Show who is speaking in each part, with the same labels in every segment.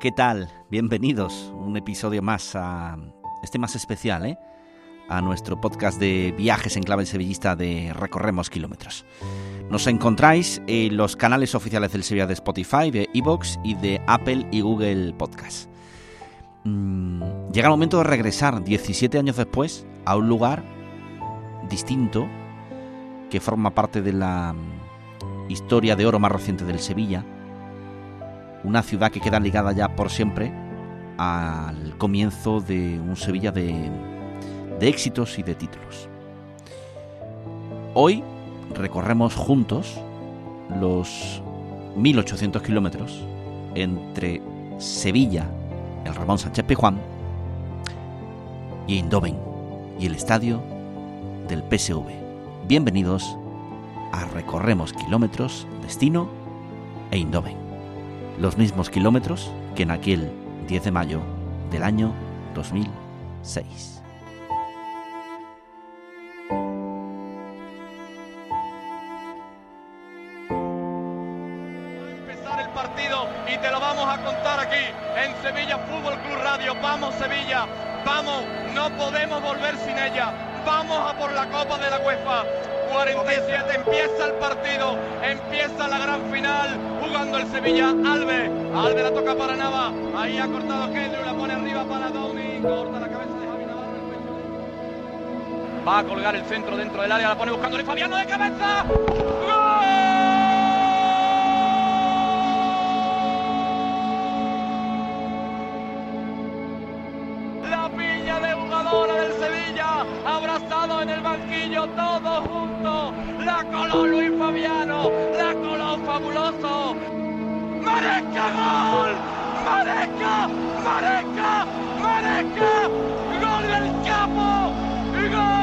Speaker 1: ¿Qué tal? Bienvenidos un episodio más a este más especial, ¿eh? A nuestro podcast de viajes en clave sevillista de Recorremos Kilómetros. Nos encontráis en los canales oficiales del Sevilla de Spotify, de Evox y de Apple y Google Podcast. Mm, llega el momento de regresar 17 años después a un lugar distinto que forma parte de la mm, historia de oro más reciente del Sevilla una ciudad que queda ligada ya por siempre al comienzo de un Sevilla de, éxitos y de títulos. Hoy recorremos juntos los 1800 kilómetros entre Sevilla, el Ramón Sánchez Pijuán, y Eindhoven, y el estadio del PSV. Bienvenidos a Recorremos Kilómetros, Destino Eindhoven los mismos kilómetros que en aquel 10 de mayo del año 2006.
Speaker 2: empezar el partido y te lo vamos a contar aquí en Sevilla Fútbol Club Radio. Vamos Sevilla, vamos, no podemos volver sin ella. Vamos a por la Copa de la UEFA. 47 empieza el partido, empieza la gran final, jugando el Sevilla, Alve, Alve la toca para Nava, ahí ha cortado Kendrick, la pone arriba para Downing, corta la cabeza de Javi Navarro, el pecho. va a colgar el centro dentro del área, la pone buscándole Fabiano de cabeza, juntos. La coló Luis Fabiano, la coló fabuloso. ¡Maresca gol! ¡Maresca! ¡Maresca! ¡Maresca! ¡Gol del capo! ¡Gol!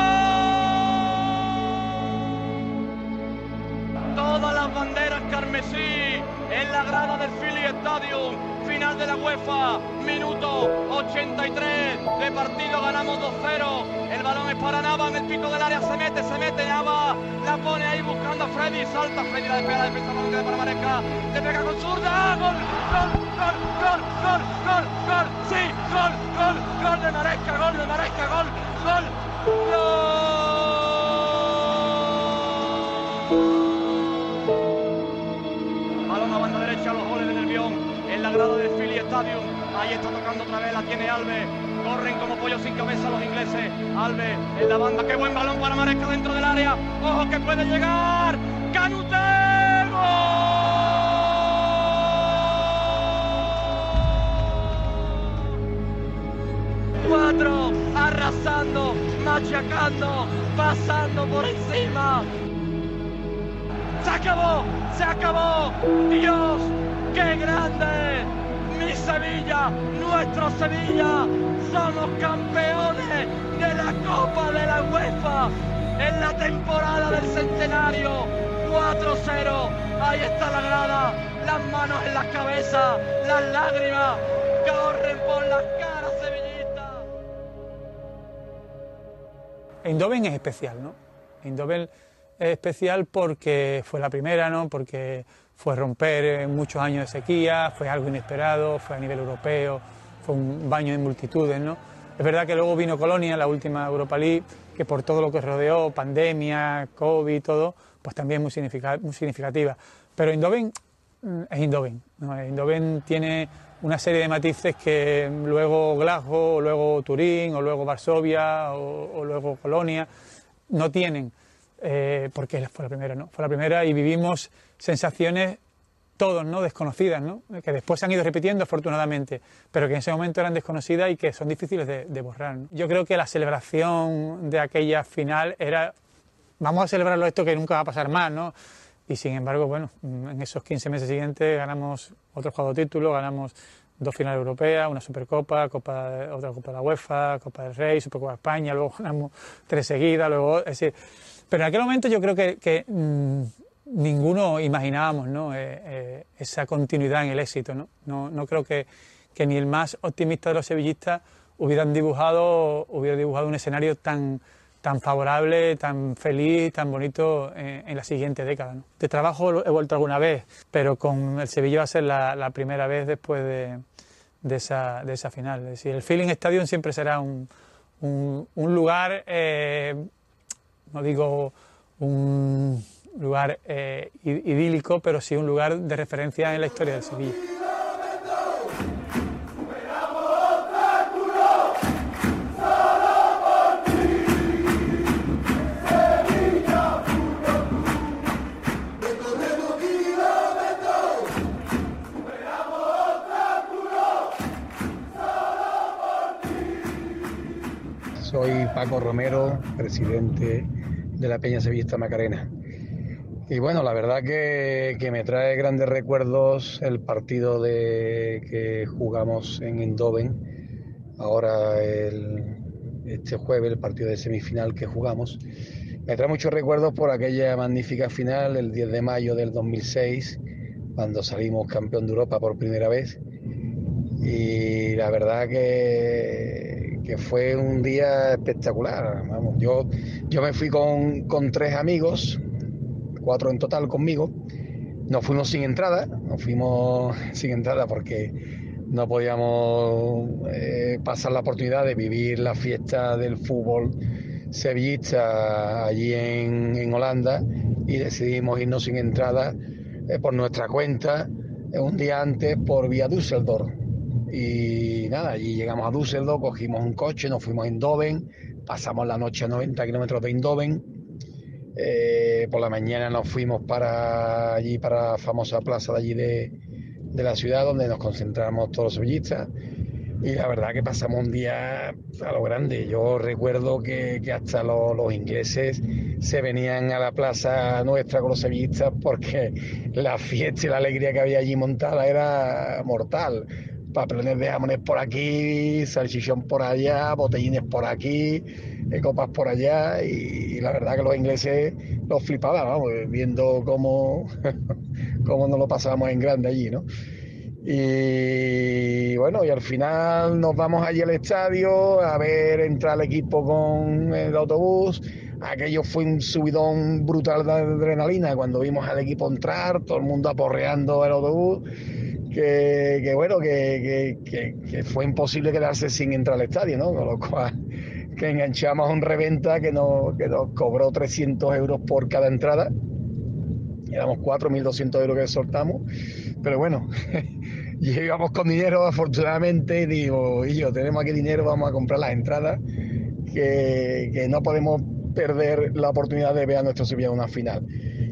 Speaker 2: Todas las banderas carmesí en la grada del Philly Stadium. Final de la UEFA, minuto 83 de partido, ganamos 2-0. El balón es para Nava, en el pico del área se mete, se mete Nava, la pone ahí buscando a Freddy, salta Freddy, la despega la defensa, queda para Maresca, le pega con zurda, gol, gol, gol, gol, gol, gol, gol, sí, gol, gol, gol de Maresca, gol de Maresca, gol, gol, gol. La grada del Philly Stadium. Ahí está tocando otra vez, la tiene Alves. Corren como pollo sin cabeza los ingleses. Alves en la banda. Qué buen balón para Maresca dentro del área. Ojo que puede llegar. Canute. Cuatro, arrasando, machacando, pasando por encima. Se acabó, se acabó. Dios, qué grande. Mi Sevilla, nuestro Sevilla. Somos campeones de la Copa de la UEFA en la temporada del centenario. 4-0. Ahí está la grada. Las manos en las cabezas, las lágrimas corren por las caras sevillistas.
Speaker 3: Eindhoven es especial, ¿no? Eindhoven es especial porque fue la primera, ¿no? Porque fue romper eh, muchos años de sequía, fue algo inesperado, fue a nivel europeo, fue un baño de multitudes, ¿no? Es verdad que luego vino Colonia, la última Europa League, que por todo lo que rodeó, pandemia, COVID, todo, pues también muy, muy significativa. Pero Eindhoven mm, es Indoven. ¿no? tiene una serie de matices que luego Glasgow, o luego Turín, o luego Varsovia, o, luego Colonia no tienen, eh, porque fue la primera, ¿no? Fue la primera y vivimos sensaciones todos, ¿no? Desconocidas, ¿no? Que después se han ido repitiendo afortunadamente, pero que en ese momento eran desconocidas y que son difíciles de, borrar. Yo creo que la celebración de aquella final era, vamos a celebrarlo esto que nunca va a pasar más, ¿no? Y sin embargo, bueno, en esos 15 meses siguientes ganamos otro juego de título, ganamos dos finales europeas, una Supercopa, Copa, otra Copa de la UEFA, Copa del Rey, Supercopa de España, luego ganamos tres seguidas, luego, es decir, pero en aquel momento yo creo que, mm, ninguno imaginábamos ¿no? Eh, eh, esa continuidad en el éxito. ¿no? No, no creo que, que, ni el más optimista de los sevillistas hubieran dibujado, hubiera dibujado un escenario tan, tan favorable, tan feliz, tan bonito en, la siguiente década. ¿no? De trabajo he vuelto alguna vez, pero con el Sevilla va a ser la, primera vez después de, de, esa, de, esa, final. Decir, el Feeling Stadium siempre será un, un, lugar, eh, no digo un lugar eh, idílico, pero sí un lugar de referencia en la historia del Sevilla.
Speaker 4: Soy Paco Romero, presidente de la Peña Sevillista Macarena. Y bueno, la verdad que, me trae grandes recuerdos el partido de que jugamos en Indoven, ahora este jueves, el partido de semifinal que jugamos. Me trae muchos recuerdos por aquella magnífica final, el 10 de mayo del 2006, cuando salimos campeón de Europa por primera vez. Y la verdad que, que fue un día espectacular. Vamos, yo, yo me fui con, con tres amigos, cuatro en total conmigo. Nos fuimos sin entrada, nos fuimos sin entrada porque no podíamos eh, pasar la oportunidad de vivir la fiesta del fútbol sevillista allí en, Holanda y decidimos irnos sin entrada eh, por nuestra cuenta eh, un día antes por vía Düsseldorf. Y nada, allí llegamos a Düsseldorf, cogimos un coche, nos fuimos a Eindhoven, pasamos la noche a 90 kilómetros de Eindhoven eh, por la mañana nos fuimos para allí, para la famosa plaza de allí de, la ciudad, donde nos concentramos todos los sevillistas. Y la verdad que pasamos un día a lo grande. Yo recuerdo que, hasta los, ingleses se venían a la plaza nuestra con los sevillistas porque la fiesta y la alegría que había allí montada era mortal. Papelones de jamones por aquí, salchichón por allá, botellines por aquí, copas por allá y, la verdad que los ingleses los flipaban, viendo cómo, cómo nos lo pasábamos en grande allí, ¿no? Y bueno, y al final nos vamos allí al estadio a ver entrar el equipo con el autobús. Aquello fue un subidón brutal de adrenalina cuando vimos al equipo entrar, todo el mundo aporreando el autobús. Que, bueno, que, que, fue imposible quedarse sin entrar al estadio, ¿no? Con lo cual que enganchamos a un reventa que nos, que cobró 300 euros por cada entrada. Éramos 4.200 euros que soltamos, pero bueno, llegamos con dinero afortunadamente y digo, y yo, tenemos aquí dinero, vamos a comprar las entradas, que, que no podemos perder la oportunidad de ver a nuestro Sevilla en una final.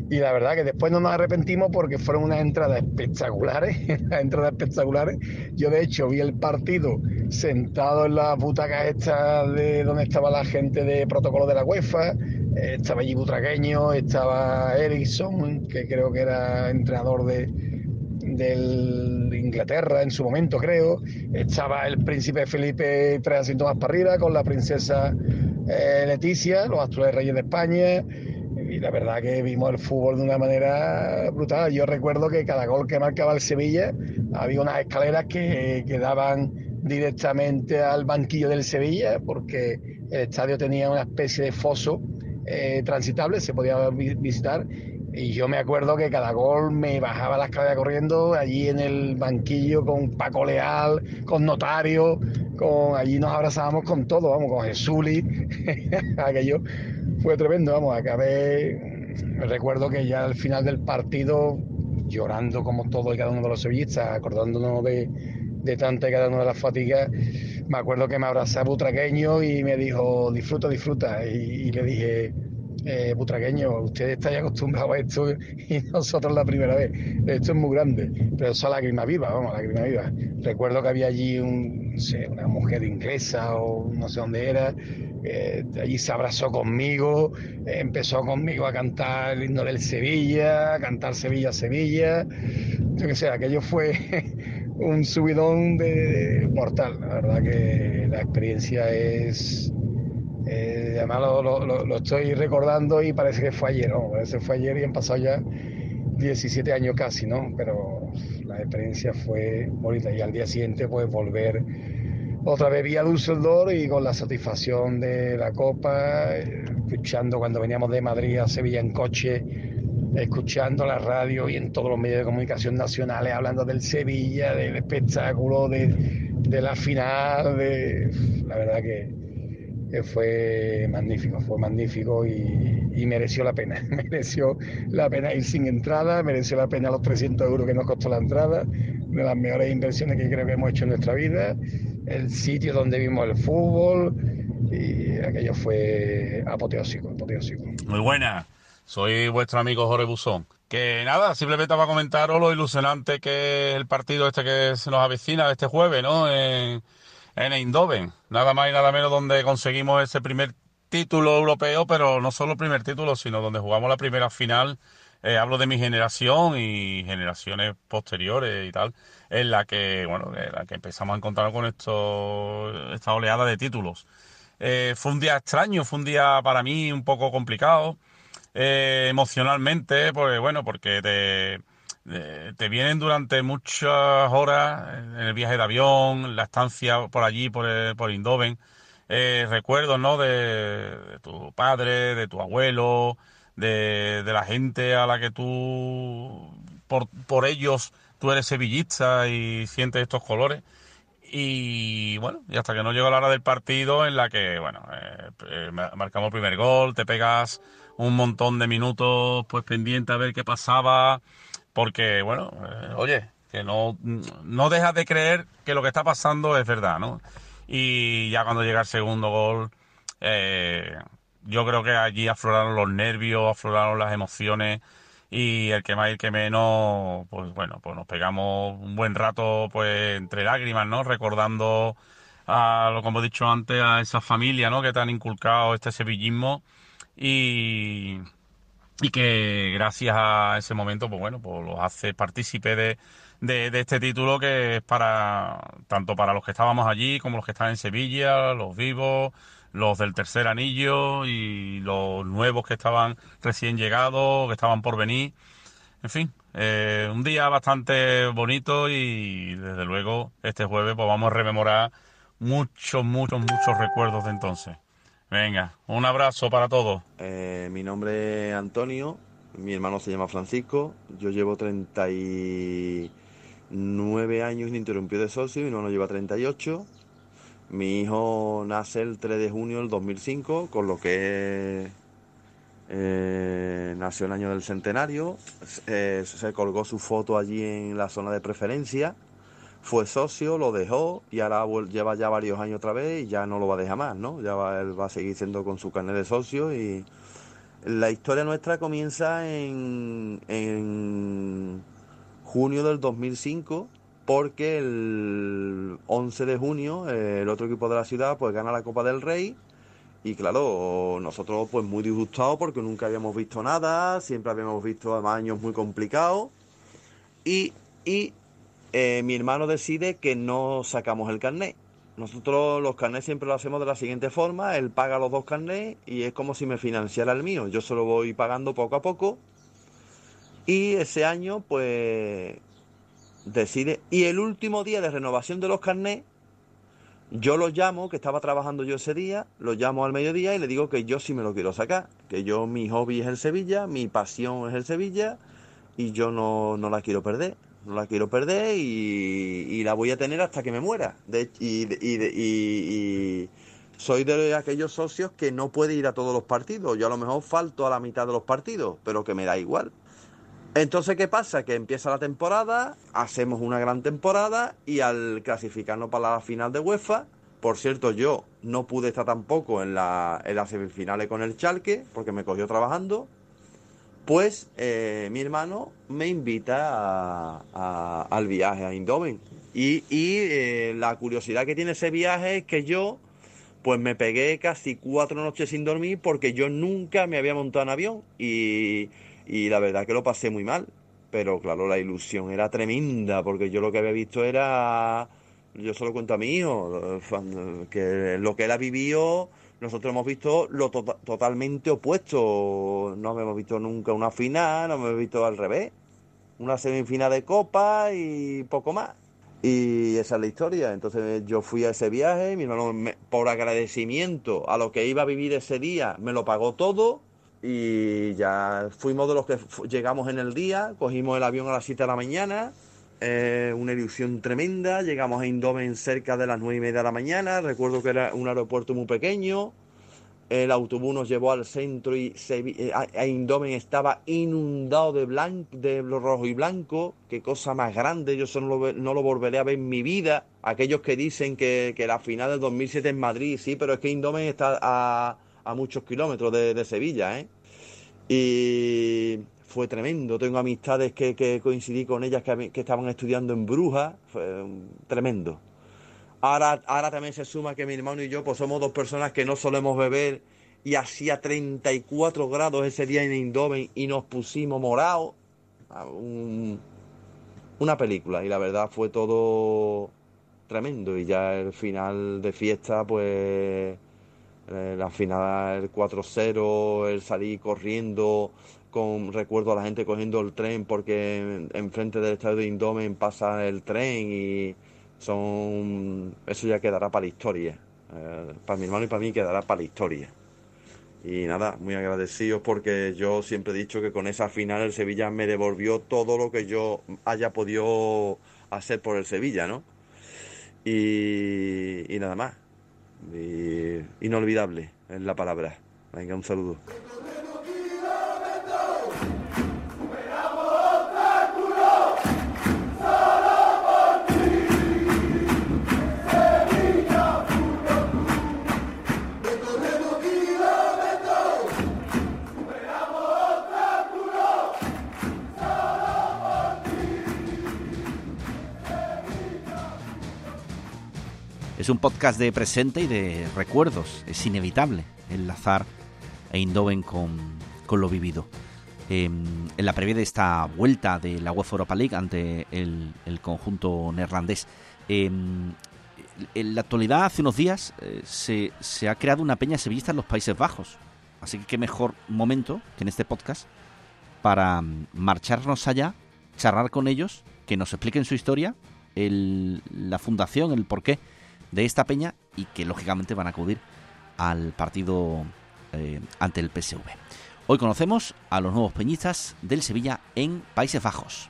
Speaker 4: Y la verdad que después no nos arrepentimos porque fueron unas entradas espectaculares, unas entradas espectaculares. Yo de hecho vi el partido sentado en la butaca esta de donde estaba la gente de protocolo de la UEFA, estaba allí Butragueño, estaba Ericsson, que creo que era entrenador de, Inglaterra en su momento, creo. Estaba el príncipe Felipe tres asientos más para arriba con la princesa eh, Leticia, los actuales reyes de España y la verdad que vimos el fútbol de una manera brutal. Yo recuerdo que cada gol que marcaba el Sevilla había unas escaleras que, que daban directamente al banquillo del Sevilla porque el estadio tenía una especie de foso eh, transitable, se podía visitar. Y yo me acuerdo que cada gol me bajaba la escalera corriendo allí en el banquillo con Paco Leal, con Notario, con allí nos abrazábamos con todo, vamos, con Jesuli, aquello fue tremendo, vamos, acabé, recuerdo que ya al final del partido llorando como todo y cada uno de los sevillistas, acordándonos de, de tanta y cada una de las fatigas, me acuerdo que me abrazaba Butraqueño y me dijo, disfruta, disfruta. Y, le dije, eh, Butraqueño, usted está ya acostumbrado a esto y nosotros la primera vez. Esto es muy grande, pero eso lágrima viva, vamos, lágrima viva. Recuerdo que había allí un, una mujer inglesa o no sé dónde era, eh, allí se abrazó conmigo, empezó conmigo a cantar el himno del Sevilla, a cantar Sevilla, Sevilla. Yo qué sé, aquello fue un subidón de, mortal. La verdad que la experiencia es. Eh, además lo, estoy recordando y parece que fue ayer, ¿no? Parece que fue ayer y han pasado ya 17 años casi, ¿no? Pero la experiencia fue bonita y al día siguiente pues volver otra vez vía Düsseldorf y con la satisfacción de la Copa, escuchando cuando veníamos de Madrid a Sevilla en coche, escuchando la radio y en todos los medios de comunicación nacionales hablando del Sevilla, del espectáculo, de, la final, de, la verdad que, fue magnífico, fue magnífico y, mereció la pena, mereció la pena ir sin entrada, mereció la pena los 300 euros que nos costó la entrada, de las mejores inversiones que creo que hemos hecho en nuestra vida, el sitio donde vimos el fútbol y aquello fue apoteósico, apoteósico.
Speaker 5: Muy buena. Soy vuestro amigo Jorge Buzón. Que nada, simplemente para comentaros lo ilusionante que es el partido este que se nos avecina este jueves, ¿no? En Eindhoven. Nada más y nada menos donde conseguimos ese primer título europeo, pero no solo el primer título, sino donde jugamos la primera final. Eh, hablo de mi generación y generaciones posteriores y tal, en la que, bueno, en la que empezamos a encontrar con esto, esta oleada de títulos. Eh, fue un día extraño, fue un día para mí un poco complicado eh, emocionalmente, pues bueno, porque te, te vienen durante muchas horas en el viaje de avión, la estancia por allí, por, eh, por Indoven, eh, recuerdos, ¿no? De, tu padre, de tu abuelo, de, de, la gente a la que tú, por, por ellos, tú eres sevillista y sientes estos colores. Y bueno, y hasta que no llegó la hora del partido en la que, bueno, eh, marcamos el primer gol, te pegas un montón de minutos pues pendiente a ver qué pasaba, porque bueno, eh, oye, que no, no dejas de creer que lo que está pasando es verdad, ¿no? Y ya cuando llega el segundo gol, eh, yo creo que allí afloraron los nervios, afloraron las emociones y el que más y el que menos, pues bueno, pues nos pegamos un buen rato pues entre lágrimas, ¿no? Recordando a lo como he dicho antes, a esa familia, ¿no? Que te han inculcado este sevillismo y, y que gracias a ese momento, pues bueno, pues los hace partícipe de, de, este título que es para tanto para los que estábamos allí como los que están en Sevilla, los vivos, los del tercer anillo y los nuevos que estaban recién llegados, que estaban por venir. En fin, eh, un día bastante bonito y desde luego este jueves pues vamos a rememorar muchos, muchos, muchos recuerdos de entonces. Venga, un abrazo para todos.
Speaker 6: Eh, mi nombre es Antonio, mi hermano se llama Francisco, yo llevo 39 años ininterrumpido de socio, mi hermano lleva 38. Mi hijo nace el 3 de junio del 2005, con lo que eh, nació el año del centenario. Eh, se colgó su foto allí en la zona de preferencia fue socio, lo dejó y ahora lleva ya varios años otra vez y ya no lo va a dejar más, ¿no? Ya va, él va a seguir siendo con su carnet de socio y la historia nuestra comienza en, en junio del 2005 porque el 11 de junio el otro equipo de la ciudad pues gana la Copa del Rey y claro, nosotros pues muy disgustados porque nunca habíamos visto nada, siempre habíamos visto años muy complicados y, y eh, mi hermano decide que no sacamos el carnet. Nosotros los carnets siempre lo hacemos de la siguiente forma, él paga los dos carnets y es como si me financiara el mío, yo se lo voy pagando poco a poco y ese año pues decide, y el último día de renovación de los carnets, yo lo llamo, que estaba trabajando yo ese día, lo llamo al mediodía y le digo que yo sí me lo quiero sacar, que yo mi hobby es el Sevilla, mi pasión es el Sevilla y yo no, no la quiero perder no la quiero perder y, la voy a tener hasta que me muera. De, y, y, soy de aquellos socios que no puede ir a todos los partidos. Yo a lo mejor falto a la mitad de los partidos, pero que me da igual. Entonces, ¿qué pasa? Que empieza la temporada, hacemos una gran temporada y al clasificarnos para la final de UEFA, por cierto, yo no pude estar tampoco en, la, en las semifinales con el Chalque porque me cogió trabajando, pues eh, mi hermano me invita al viaje a Indoven. Y, eh, la curiosidad que tiene ese viaje es que yo pues me pegué casi cuatro noches sin dormir porque yo nunca me había montado en avión y, y la verdad que lo pasé muy mal. Pero claro, la ilusión era tremenda porque yo lo que había visto era, yo solo cuento a mi hijo, que lo que él ha vivido, nosotros hemos visto lo totalmente opuesto. No hemos visto nunca una final, no hemos visto al revés. Una semifinal de copa y poco más. Y esa es la historia. Entonces yo fui a ese viaje, mi hermano por agradecimiento a lo que iba a vivir ese día me lo pagó todo y ya fuimos de los que llegamos en el día, cogimos el avión a las 7 de la mañana, una ilusión tremenda, llegamos a Indomen cerca de las 9 y media de la mañana, recuerdo que era un aeropuerto muy pequeño, el autobús nos llevó al centro y eh, a Indomen estaba inundado de, blanco, de rojo y blanco. Qué cosa más grande, yo eso no lo, volveré a ver en mi vida. Aquellos que dicen que, la final del 2007 en Madrid, sí, pero es que Indomen está a, muchos kilómetros de, Sevilla, ¿eh? Y fue tremendo. Tengo amistades que, coincidí con ellas que, estaban estudiando en Brujas, fue tremendo. Ahora, ahora también se suma que mi hermano y yo pues somos dos personas que no solemos beber y hacía 34 grados ese día en Indoven y nos pusimos morados. Ah, una película y la verdad fue todo tremendo y ya el final de fiesta pues eh, la final el 4-0, el salir corriendo con recuerdo a la gente cogiendo el tren porque enfrente del estadio de Indomen pasa el tren y son eso ya quedará para la historia. Eh, para mi hermano y para mí quedará para la historia. Y nada, muy agradecidos porque yo siempre he dicho que con esa final el Sevilla me devolvió todo lo que yo haya podido hacer por el Sevilla, ¿no? Y, y nada más. inolvidable es la palabra. Venga, un saludo.
Speaker 1: Es un podcast de presente y de recuerdos. Es inevitable enlazar a Eindhoven con, con lo vivido. Em, en la previa de esta vuelta de la UEFA Europa League ante el, conjunto neerlandés. Em, en la actualidad, hace unos días, eh, se, se, ha creado una peña sevillista en los Países Bajos. Así que qué mejor momento que en este podcast para mm, marcharnos allá, charlar con ellos, que nos expliquen su historia, el, la fundación, el porqué de esta peña y que lógicamente van a acudir al partido eh, ante el PSV. Hoy conocemos a los nuevos peñistas del Sevilla en Países Bajos.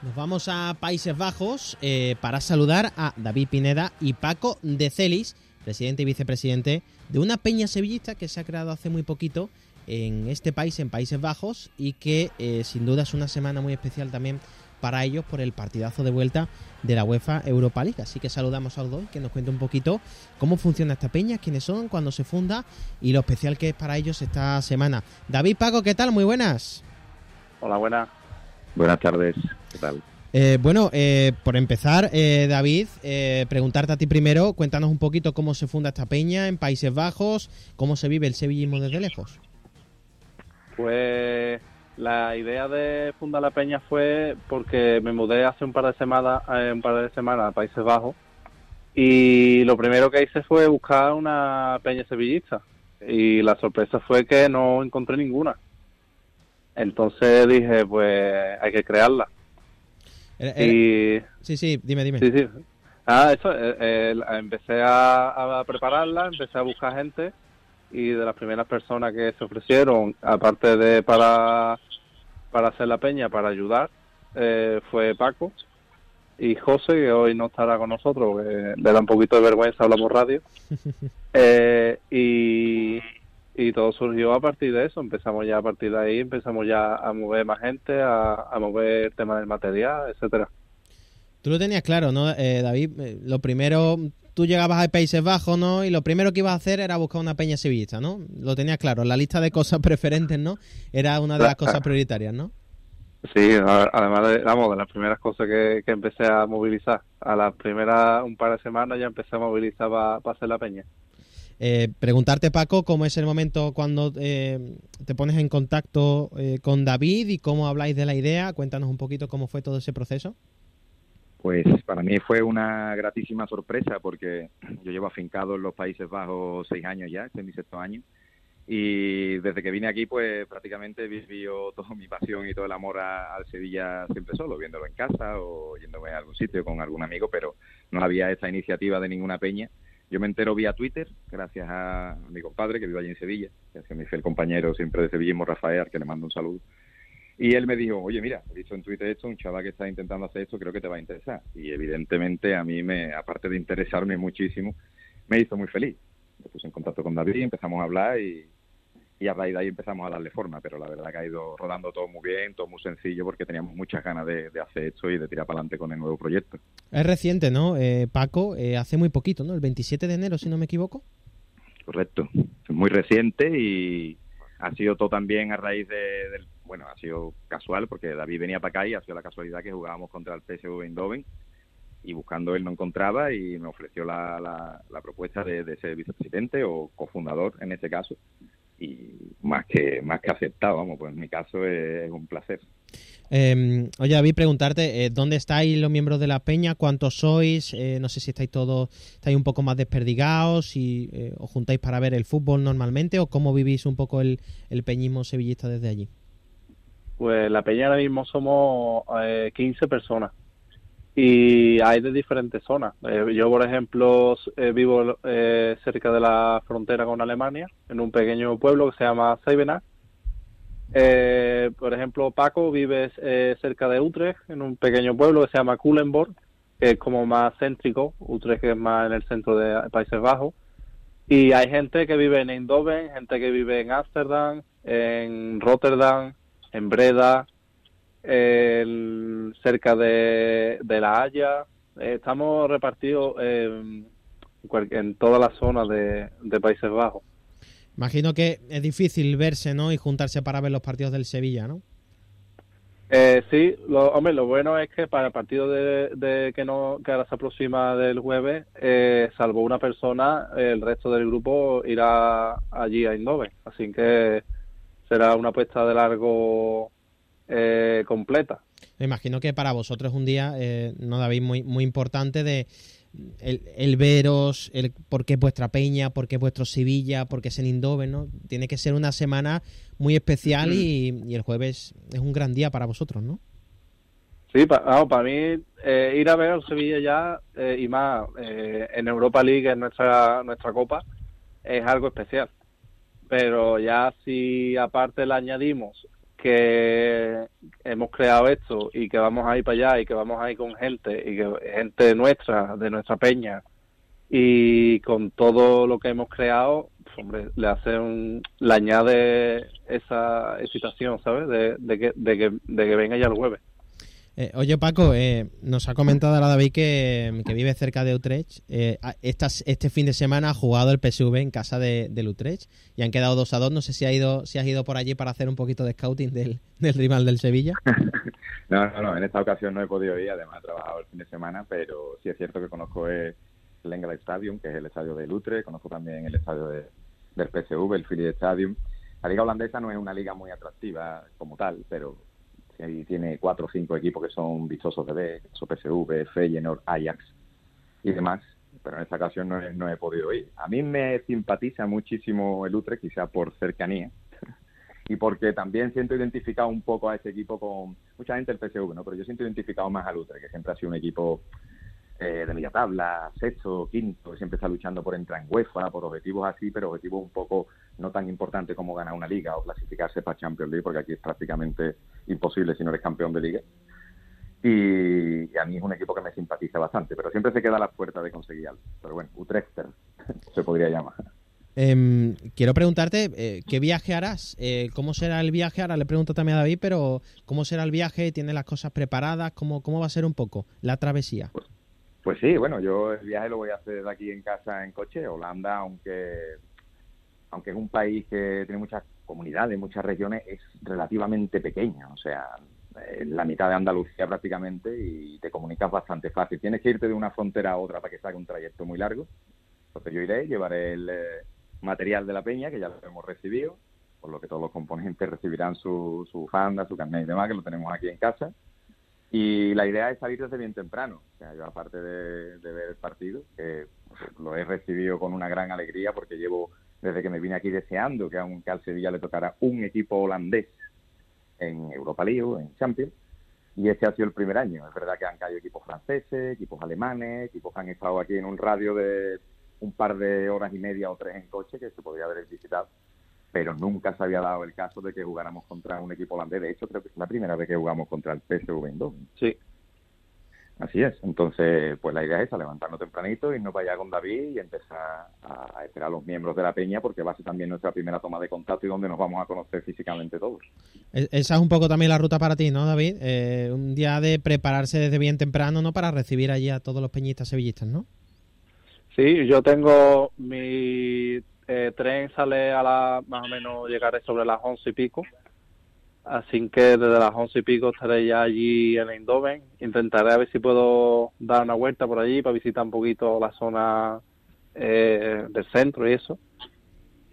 Speaker 7: Nos vamos a Países Bajos eh, para saludar a David Pineda y Paco de Celis, presidente y vicepresidente de una peña sevillista que se ha creado hace muy poquito en este país, en Países Bajos, y que eh, sin duda es una semana muy especial también para ellos por el partidazo de vuelta de la UEFA Europa League. Así que saludamos a dos que nos cuente un poquito cómo funciona esta peña, quiénes son, cuándo se funda y lo especial que es para ellos esta semana. David Paco, ¿qué tal? Muy buenas.
Speaker 8: Hola, buenas. Buenas tardes. ¿Qué tal?
Speaker 7: Eh, bueno, eh, por empezar, eh, David, preguntarte a ti primero, cuéntanos un poquito cómo se funda esta peña en Países Bajos, cómo se vive el sevillismo desde lejos.
Speaker 8: Pues la idea de fundar la peña fue porque me mudé hace un par de semanas, eh, un par de semanas a Países Bajos y lo primero que hice fue buscar una peña sevillista y la sorpresa fue que no encontré ninguna. Entonces dije, pues hay que crearla.
Speaker 7: Y... Sí, sí, dime, dime.
Speaker 8: Sí, sí. Ah, eso, eh, eh, empecé a, a prepararla, empecé a buscar gente y de las primeras personas que se ofrecieron, aparte de para, para hacer la peña, para ayudar, eh, fue Paco y José, que hoy no estará con nosotros, porque le da un poquito de vergüenza, hablamos radio. Eh, y, y todo surgió a partir de eso. Empezamos ya a partir de ahí, empezamos ya a mover más gente, a, a mover el tema del material, etcétera.
Speaker 7: Tú lo tenías claro, ¿no, eh, David? Eh, lo primero, tú llegabas a Países Bajos, ¿no? Y lo primero que ibas a hacer era buscar una peña sevillista, ¿no? Lo tenías claro. La lista de cosas preferentes, ¿no? Era una de las cosas prioritarias, ¿no?
Speaker 8: Sí, además de, vamos, de las primeras cosas que, que empecé a movilizar. A las primeras un par de semanas ya empecé a movilizar para hacer la peña.
Speaker 7: Eh, preguntarte, Paco, cómo es el momento cuando eh, te pones en contacto eh, con David y cómo habláis de la idea. Cuéntanos un poquito cómo fue todo ese proceso.
Speaker 9: Pues para mí fue una gratísima sorpresa porque yo llevo afincado en los Países Bajos seis años ya, este es mi sexto año. Y desde que vine aquí, pues prácticamente vivió toda mi pasión y todo el amor al Sevilla siempre solo, viéndolo en casa o yéndome a algún sitio con algún amigo, pero no había esa iniciativa de ninguna peña yo me entero vía Twitter, gracias a mi compadre que vive allí en Sevilla, que es mi fiel compañero siempre de Sevillismo, Rafael, que le mando un saludo. Y él me dijo, oye, mira, he visto en Twitter esto, un chaval que está intentando hacer esto, creo que te va a interesar. Y evidentemente a mí, me, aparte de interesarme muchísimo, me hizo muy feliz. Me puse en contacto con David, empezamos a hablar y, y a raíz de ahí empezamos a darle forma, pero la verdad que ha ido rodando todo muy bien, todo muy sencillo, porque teníamos muchas ganas de, hacer esto y de tirar para adelante con el nuevo proyecto.
Speaker 7: Es reciente, ¿no, eh, Paco? Eh, hace muy poquito, ¿no? El 27 de enero, si no me equivoco.
Speaker 9: Correcto, muy reciente y ha sido todo también a raíz de, del... Bueno, ha sido casual, porque David venía para acá y ha sido la casualidad que jugábamos contra el PSV Eindhoven y buscando él no encontraba y me ofreció la, la, propuesta de, ser vicepresidente o cofundador en este caso y más que más que aceptado, vamos, pues en mi caso es, un placer.
Speaker 7: Eh, oye, David, preguntarte, eh, ¿dónde estáis los miembros de la peña? ¿Cuántos sois? Eh, no sé si estáis todos, estáis un poco más desperdigados, si eh, os juntáis para ver el fútbol normalmente o cómo vivís un poco el peñismo sevillista desde allí.
Speaker 8: Pues la peña ahora mismo somos 15 personas y hay de diferentes zonas. Eh, yo, por ejemplo, eh, vivo eh, cerca de la frontera con Alemania, en un pequeño pueblo que se llama Seibenach. por ejemplo, Paco vive cerca de Utrecht, en un pequeño pueblo que se llama Kulenborg, que es como más céntrico, Utrecht es más en el centro de Países Bajos. Y hay gente que vive en Eindhoven, gente que vive en Ámsterdam, en Rotterdam, en Breda, cerca de, La Haya. Eh, estamos repartidos en, en toda la zona de, Países Bajos.
Speaker 7: Imagino que es difícil verse ¿no? y juntarse para ver los partidos del Sevilla, ¿no?
Speaker 8: Eh, sí, lo, hombre, lo bueno es que para el partido de, que no que ahora se aproxima del jueves, eh, salvo una persona, el resto del grupo irá allí a Indove. Así que será una apuesta de largo eh, completa.
Speaker 7: Me imagino que para vosotros es un día, eh, no David, muy, muy importante de el, veros, el por qué vuestra Peña, por qué vuestro Sevilla, por qué es en Indove, ¿no? Tiene que ser una semana muy especial y, el jueves es un gran día para vosotros, ¿no?
Speaker 8: Sí, para mí eh, ir a ver al Sevilla ya eh, y más en Europa League, en nuestra, nuestra copa, es algo especial. Pero ya si aparte le añadimos que hemos creado esto y que vamos a ir para allá y que vamos a ir con gente y que gente nuestra, de nuestra peña y con todo lo que hemos creado, hombre, le hace un, le añade esa excitación, ¿sabes? De, de, que, de, que, de que venga ya el jueves.
Speaker 7: Eh, oye Paco, eh, nos ha comentado ahora David que, vive cerca de Utrecht. Eh, este fin de semana ha jugado el PSV en casa de, Utrecht y han quedado dos a dos. No sé si, ha ido, si has ido por allí para hacer un poquito de scouting del, rival del Sevilla.
Speaker 9: no, no, no, en esta ocasión no he podido ir, además he trabajado el fin de semana, pero sí es cierto que conozco el, Engel Stadium, que es el estadio de Utrecht, conozco también el estadio de, del PSV, el Philly Stadium. La liga holandesa no es una liga muy atractiva como tal, pero y tiene cuatro o cinco equipos que son vistosos de ver, PSV, Feyenoord, Ajax y demás, pero en esta ocasión no he, no he podido ir. A mí me simpatiza muchísimo el Utrecht, quizá por cercanía, y porque también siento identificado un poco a ese equipo con mucha gente el PSV, ¿no? Pero yo siento identificado más al Utrecht, que siempre ha sido un equipo eh, de media tabla, sexto, quinto, siempre está luchando por entrar en UEFA, por objetivos así, pero objetivos un poco no tan importantes como ganar una liga o clasificarse para Champions League, porque aquí es prácticamente imposible si no eres campeón de liga. Y, a mí es un equipo que me simpatiza bastante, pero siempre se queda a la puerta de conseguir algo. Pero bueno, Utrechter se podría llamar.
Speaker 7: Em, quiero preguntarte, eh, ¿qué viaje harás? Eh, ¿Cómo será el viaje? Ahora le pregunto también a David, pero ¿cómo será el viaje? ¿Tienes las cosas preparadas? ¿Cómo, cómo va a ser un poco la travesía?
Speaker 9: Pues sí, bueno, yo el viaje lo voy a hacer aquí en casa en coche. Holanda, aunque, aunque es un país que tiene muchas comunidades, muchas regiones, es relativamente pequeña. O sea, es la mitad de Andalucía prácticamente y te comunicas bastante fácil. Tienes que irte de una frontera a otra para que salga un trayecto muy largo. Entonces yo iré, llevaré el... Eh, material de la peña, que ya lo hemos recibido, por lo que todos los componentes recibirán su, su fanda, su carnet y demás, que lo tenemos aquí en casa. Y la idea es salir desde bien temprano. O sea, yo aparte de, ver el partido, que lo he recibido con una gran alegría porque llevo desde que me vine aquí deseando que, aunque al Sevilla le tocara un equipo holandés en Europa League, en Champions, y este ha sido el primer año. Es verdad que han caído equipos franceses, equipos alemanes, equipos que han estado aquí en un radio de un par de horas y media o tres en coche que se podría haber visitado, pero nunca se había dado el caso de que jugáramos contra un equipo holandés. De hecho, creo que es la primera vez que jugamos contra el PSV Eindhoven.
Speaker 8: Sí.
Speaker 9: Así es. Entonces, pues la idea es esa, levantarnos tempranito, irnos para allá con David y empezar a, esperar a los miembros de la peña porque va a ser también nuestra primera toma de contacto y donde nos vamos a conocer físicamente todos.
Speaker 7: Esa es un poco también la ruta para ti, ¿no, David? Eh, un día de prepararse desde bien temprano, ¿no? Para recibir allí a todos los peñistas sevillistas, ¿no?
Speaker 8: Sí, yo tengo mi eh, tren sale a la más o menos llegaré sobre las once y pico, así que desde las once y pico estaré ya allí en Eindhoven. Intentaré a ver si puedo dar una vuelta por allí para visitar un poquito la zona eh, del centro y eso.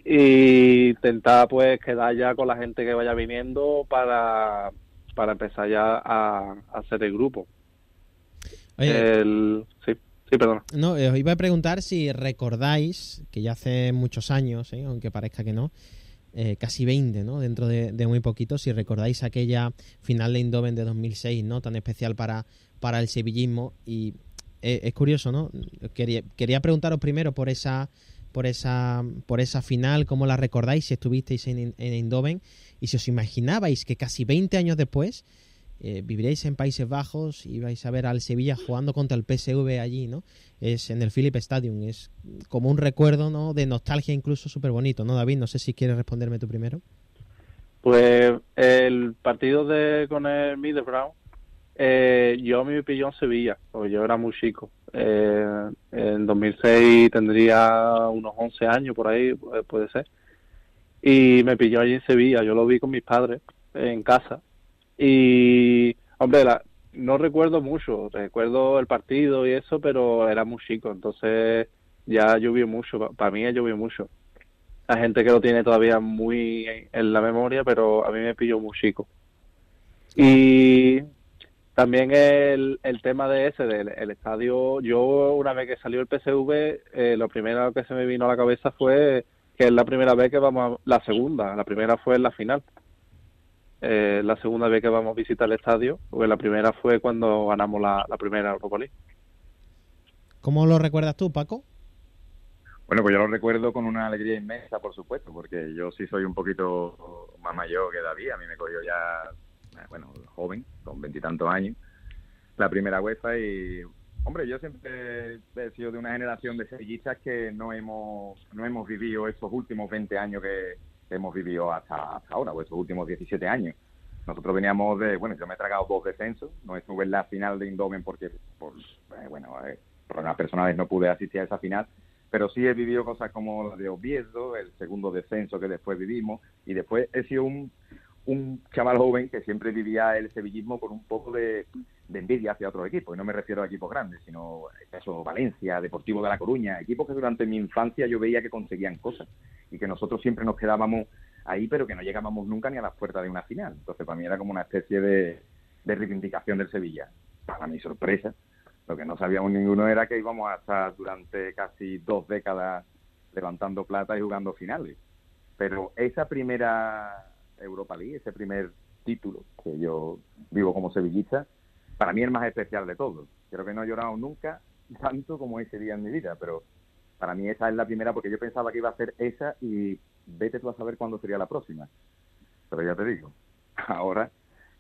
Speaker 8: Y intentar pues quedar ya con la gente que vaya viniendo para, para empezar ya a, hacer el grupo. el, sí. Sí, perdón.
Speaker 7: No, os iba a preguntar si recordáis, que ya hace muchos años, ¿eh? aunque parezca que no, eh, casi 20, ¿no? Dentro de, muy poquito, si recordáis aquella final de Indoven de 2006, ¿no? Tan especial para, para el sevillismo. Y eh, es curioso, ¿no? Quería, quería preguntaros primero por esa por esa por esa final, cómo la recordáis si estuvisteis en, en Eindhoven y si os imaginabais que casi 20 años después eh, viviréis en Países Bajos y vais a ver al Sevilla jugando contra el PSV allí, ¿no? Es en el Philip Stadium, es como un recuerdo, ¿no? De nostalgia incluso súper bonito, ¿no, David? No sé si quieres responderme tú primero.
Speaker 8: Pues el partido de con el Middlesbrough, eh, yo me pilló en Sevilla, porque yo era muy chico. Eh, en 2006 tendría unos 11 años por ahí, puede ser. Y me pilló allí en Sevilla, yo lo vi con mis padres en casa y, hombre, no recuerdo mucho, recuerdo el partido y eso, pero era muy chico, entonces ya llovió mucho, para mí llovió mucho. Hay gente que lo tiene todavía muy en la memoria, pero a mí me pilló muy chico. Y también el, el tema de ese, del el estadio, yo una vez que salió el PSV, eh, lo primero que se me vino a la cabeza fue que es la primera vez que vamos a, la segunda, la primera fue en la final eh, la segunda vez que vamos a visitar el estadio, porque la primera fue cuando ganamos la, primera Europa League.
Speaker 7: ¿Cómo lo recuerdas tú, Paco?
Speaker 9: Bueno, pues yo lo recuerdo con una alegría inmensa, por supuesto, porque yo sí soy un poquito más mayor que David, a mí me cogió ya, eh, bueno, joven, con veintitantos años, la primera UEFA y, hombre, yo siempre he sido de una generación de sevillistas que no hemos, no hemos vivido estos últimos 20 años que, hemos vivido hasta, ahora, o estos últimos 17 años. Nosotros veníamos de, bueno, yo me he tragado dos descensos, no estuve en la final de Indomen porque, por, eh, bueno, eh, problemas personales no pude asistir a esa final, pero sí he vivido cosas como la de Oviedo, el segundo descenso que después vivimos, y después he sido un, un chaval joven que siempre vivía el sevillismo con un poco de, envidia hacia otros equipos, y no me refiero a equipos grandes, sino eso, Valencia, Deportivo de La Coruña, equipos que durante mi infancia yo veía que conseguían cosas y que nosotros siempre nos quedábamos ahí, pero que no llegábamos nunca ni a las puertas de una final. Entonces, para mí era como una especie de, de reivindicación del Sevilla. Para mi sorpresa, lo que no sabíamos ninguno era que íbamos a estar durante casi dos décadas levantando plata y jugando finales. Pero esa primera Europa League, ese primer título que yo vivo como sevillista, para mí el más especial de todos. Creo que no he llorado nunca tanto como ese día en mi vida, pero para mí esa es la primera porque yo pensaba que iba a ser esa y vete tú a saber cuándo sería la próxima. Pero ya te digo, ahora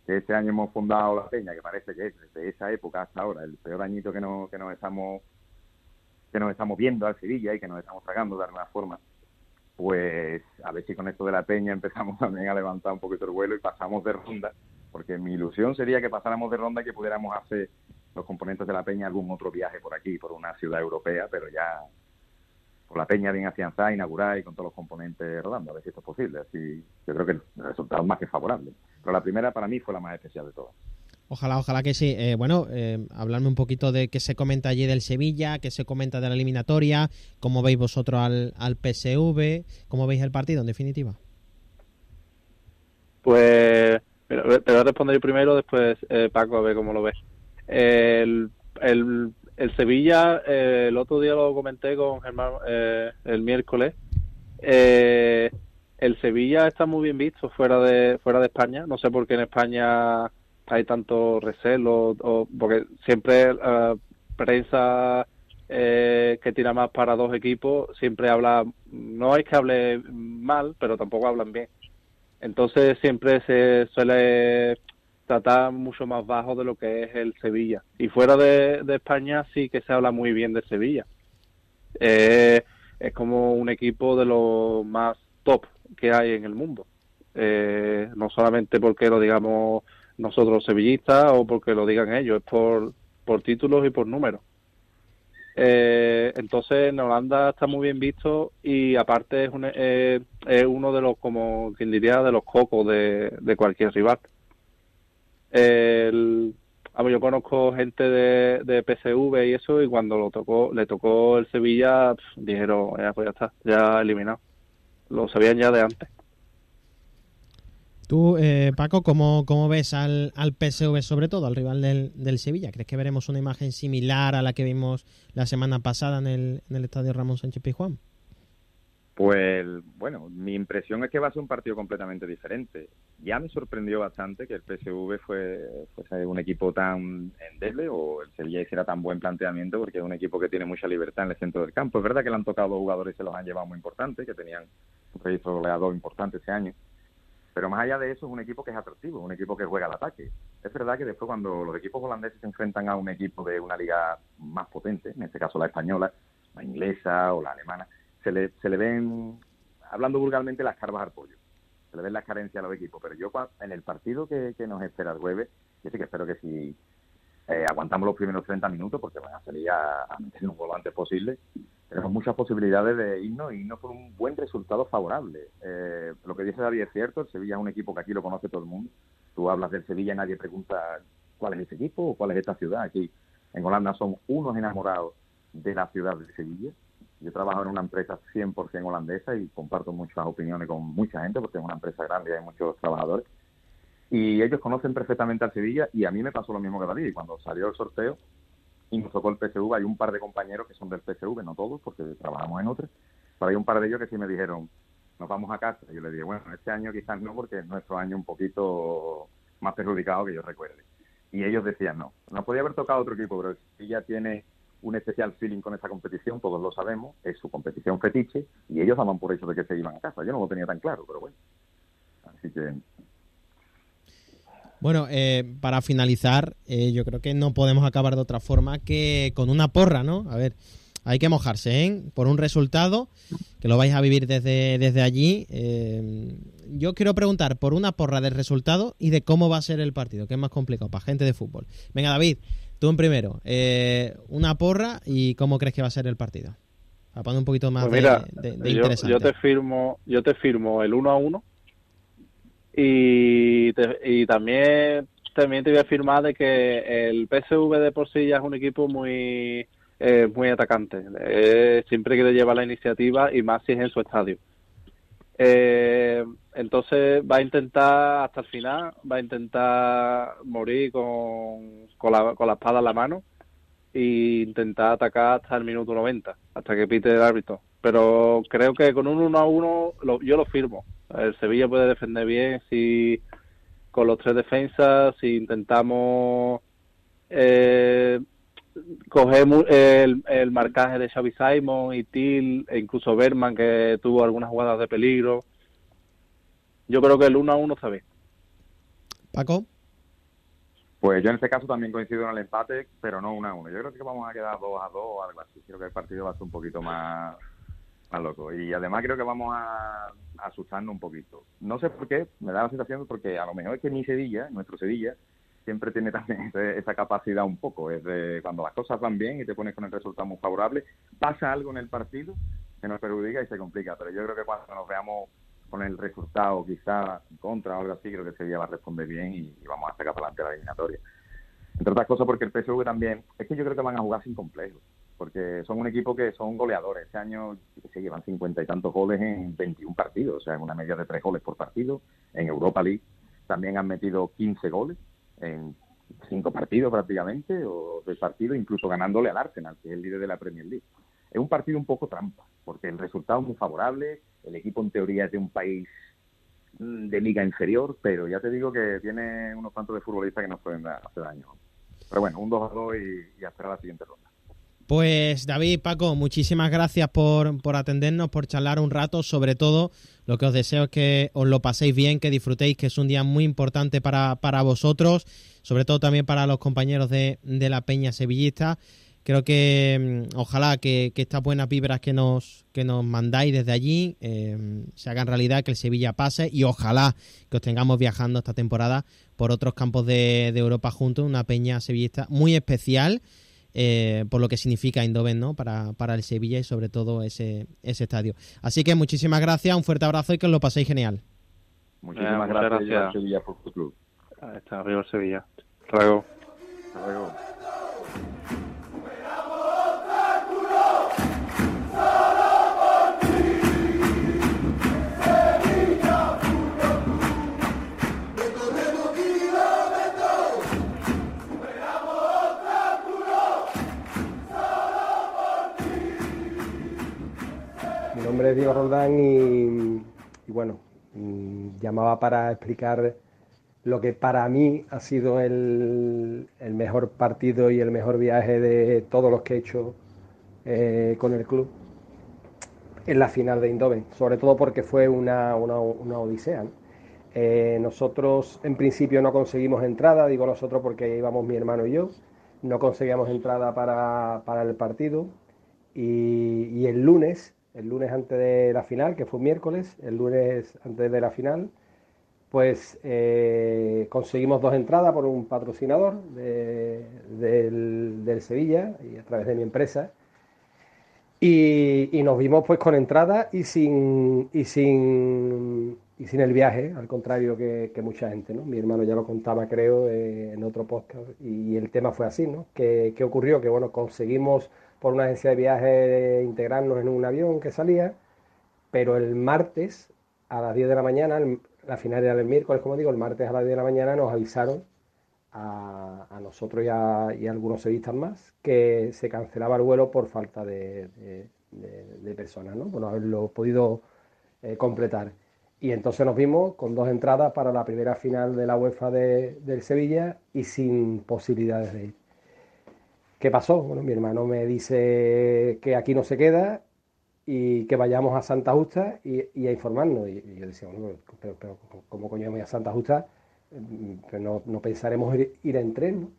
Speaker 9: que este año hemos fundado la peña, que parece que es desde esa época hasta ahora el peor añito que, no, que nos estamos que nos estamos viendo al Sevilla y que nos estamos tragando de alguna forma, pues a ver si con esto de la peña empezamos también a levantar un poquito el vuelo y pasamos de ronda, porque mi ilusión sería que pasáramos de ronda y que pudiéramos hacer los componentes de la peña algún otro viaje por aquí, por una ciudad europea, pero ya con la peña bien afianzada, inaugurada y con todos los componentes rodando, a ver si esto es posible. Así, yo creo que el resultado es más que favorable. Pero la primera para mí fue la más especial de todas.
Speaker 7: Ojalá, ojalá que sí. Eh, bueno, eh, hablarme un poquito de qué se comenta allí del Sevilla, qué se comenta de la eliminatoria, cómo veis vosotros al, al PSV, cómo veis el partido en definitiva.
Speaker 8: Pues, pero, voy a responder primero, después eh, Paco, a ver cómo lo ves. El, el, el Sevilla, eh, el otro día lo comenté con Germán eh, el miércoles. Eh, el Sevilla está muy bien visto fuera de fuera de España. No sé por qué en España hay tanto recelo, o, porque siempre la prensa que tira más para dos equipos siempre habla, no es que hable mal, pero tampoco hablan bien. Entonces siempre se suele tratar mucho más bajo de lo que es el Sevilla. Y fuera de, España sí que se habla muy bien de Sevilla. Eh, es como un equipo de los más top que hay en el mundo. Eh, no solamente porque lo digamos nosotros sevillistas o porque lo digan ellos, es por, por títulos y por números. Eh, entonces en Holanda está muy bien visto y aparte es, un, es uno de los, como quien diría, de los cocos de, cualquier rival. El, yo conozco gente de, de, PSV y eso, y cuando lo tocó, le tocó el Sevilla, dijeron, ya, pues ya está, ya eliminado. Lo sabían ya de antes.
Speaker 7: Tú, eh, Paco, ¿cómo, ¿cómo, ves al, al PSV, sobre todo, al rival del, del, Sevilla? ¿Crees que veremos una imagen similar a la que vimos la semana pasada en el, en el estadio Ramón Sánchez Pizjuán?
Speaker 9: Pues bueno, mi impresión es que va a ser un partido completamente diferente. Ya me sorprendió bastante que el PSV fue, fuese un equipo tan endeble o el Sevilla hiciera tan buen planteamiento porque es un equipo que tiene mucha libertad en el centro del campo. Es verdad que le han tocado jugadores y se los han llevado muy importantes, que tenían un registro goleador importante ese año. Pero más allá de eso es un equipo que es atractivo, un equipo que juega al ataque. Es verdad que después cuando los equipos holandeses se enfrentan a un equipo de una liga más potente, en este caso la española, la inglesa o la alemana, se le, se le ven, hablando vulgarmente, las carvas al pollo. Se le ven las carencias a los equipos. Pero yo, en el partido que, nos espera el jueves, yo sí que espero que si eh, aguantamos los primeros 30 minutos, porque van a salir a, meter un gol antes posible, tenemos muchas posibilidades de irnos y irnos por un buen resultado favorable. Eh, lo que dice David es cierto, el Sevilla es un equipo que aquí lo conoce todo el mundo. Tú hablas del Sevilla y nadie pregunta cuál es ese equipo o cuál es esta ciudad. Aquí en Holanda son unos enamorados de la ciudad de Sevilla yo trabajo en una empresa 100% holandesa y comparto muchas opiniones con mucha gente porque es una empresa grande y hay muchos trabajadores. Y ellos conocen perfectamente al Sevilla y a mí me pasó lo mismo que David. Cuando salió el sorteo y nos tocó el PSV, hay un par de compañeros que son del PSV, no todos porque trabajamos en otros, pero hay un par de ellos que sí me dijeron, nos vamos a casa. Yo le dije, bueno, este año quizás no porque es nuestro año un poquito más perjudicado que yo recuerde. Y ellos decían, no, no podía haber tocado otro equipo, pero el Sevilla tiene un especial feeling con esa competición, todos lo sabemos, es su competición fetiche y ellos daban por hecho de que se iban a casa. Yo no lo tenía tan claro, pero bueno. Así que...
Speaker 7: Bueno, eh, para finalizar, eh, yo creo que no podemos acabar de otra forma que con una porra, ¿no? A ver, hay que mojarse, ¿eh? Por un resultado, que lo vais a vivir desde, desde allí. Eh, yo quiero preguntar por una porra del resultado y de cómo va a ser el partido, que es más complicado para gente de fútbol. Venga, David, Tú en primero, eh, una porra y cómo crees que va a ser el partido. Para poner un poquito más
Speaker 8: pues de, interesante. Yo te firmo, yo te firmo el 1 a 1 y, y también también te voy a firmar de que el PSV de por sí ya es un equipo muy eh, muy atacante. Eh, siempre quiere llevar la iniciativa y más si es en su estadio. Eh, entonces va a intentar hasta el final, va a intentar morir con, con, la, con la espada en la mano e intentar atacar hasta el minuto 90, hasta que pite el árbitro. Pero creo que con un 1 a 1 yo lo firmo. El Sevilla puede defender bien si con los tres defensas, si intentamos eh, coger el, el marcaje de Xavi Simon y Till e incluso Berman que tuvo algunas jugadas de peligro. Yo creo que el 1 a 1 está bien.
Speaker 7: Paco.
Speaker 9: Pues yo en este caso también coincido en el empate, pero no 1 a 1. Yo creo que vamos a quedar 2 a 2 o algo así. Creo que el partido va a ser un poquito más más loco. Y además creo que vamos a, asustarnos un poquito. No sé por qué, me da la sensación porque a lo mejor es que mi Sevilla, nuestro Sevilla, siempre tiene también esa capacidad un poco. Es de cuando las cosas van bien y te pones con el resultado muy favorable, pasa algo en el partido que nos perjudica y se complica. Pero yo creo que cuando nos veamos con el resultado quizá contra o algo así, creo que Sevilla va a responder bien y, y vamos a sacar para adelante la eliminatoria. Entre otras cosas porque el PSV también, es que yo creo que van a jugar sin complejos, porque son un equipo que son goleadores. Este año sé, llevan cincuenta y tantos goles en 21 partidos, o sea, en una media de tres goles por partido. En Europa League también han metido 15 goles en cinco partidos prácticamente, o seis partidos, incluso ganándole al Arsenal, que es el líder de la Premier League. Es un partido un poco trampa, porque el resultado es muy favorable, el equipo en teoría es de un país mm, de liga inferior, pero ya te digo que tiene unos cuantos de futbolistas que nos pueden hacer daño. Pero bueno, un 2 a 2 y, y esperar la siguiente ronda.
Speaker 7: Pues David, Paco, muchísimas gracias por, por atendernos, por charlar un rato. Sobre todo, lo que os deseo es que os lo paséis bien, que disfrutéis, que es un día muy importante para, para vosotros, sobre todo también para los compañeros de, de la Peña Sevillista. Creo que mm, ojalá que, que estas buenas vibras que nos, que nos mandáis desde allí eh, se hagan realidad, que el Sevilla pase y ojalá que os tengamos viajando esta temporada por otros campos de, de Europa juntos, una Peña Sevillista muy especial eh, por lo que significa Eindhoven ¿no? para, para el Sevilla y sobre todo ese, ese estadio. Así que muchísimas gracias, un fuerte abrazo y que os lo paséis genial.
Speaker 9: Muchísimas
Speaker 8: Eh,
Speaker 9: gracias,
Speaker 8: gracias.
Speaker 9: Sevilla Fútbol Club.
Speaker 8: Ahí está, arriba Sevilla. Hasta luego.
Speaker 10: Es Diego Roldán y, bueno, llamaba para explicar lo que para mí ha sido el, mejor partido y el mejor viaje de todos los que he hecho eh, con el club en la final de Eindhoven, sobre todo porque fue una, una- odisea. Eh, nosotros en principio no conseguimos entrada, digo nosotros porque íbamos mi hermano y yo, no conseguíamos entrada para, para el partido y, y el lunes, el lunes antes de la final, que fue miércoles, el lunes antes de la final, pues eh, conseguimos dos entradas por un patrocinador de- del, del Sevilla y a través de mi empresa. Y, y nos vimos pues con entrada y sin, y sin, y sin el viaje, al contrario que, que mucha gente, ¿no? Mi hermano ya lo contaba, creo, eh, en otro podcast, y el tema fue así, ¿no? ¿Qué, qué ocurrió? Que, bueno, conseguimos por una agencia de viaje integrarnos en un avión que salía, pero el martes a las 10 de la mañana, la final era el miércoles, como digo, el martes a las 10 de la mañana nos avisaron a, nosotros y a, y algunos sevillistas más que se cancelaba el vuelo por falta de, de- de- de personas, ¿no? Por no haberlo podido eh, completar. Y entonces nos vimos con dos entradas para la primera final de la UEFA de- del Sevilla y sin posibilidades de ir. ¿Qué pasó? Bueno, mi hermano me dice que aquí no se queda y que vayamos a Santa Justa y, y a informarnos. Y, yo decía, bueno, pero, pero ¿cómo coño voy a Santa Justa? Mm, Pero no, no pensaremos ir, ir en tren.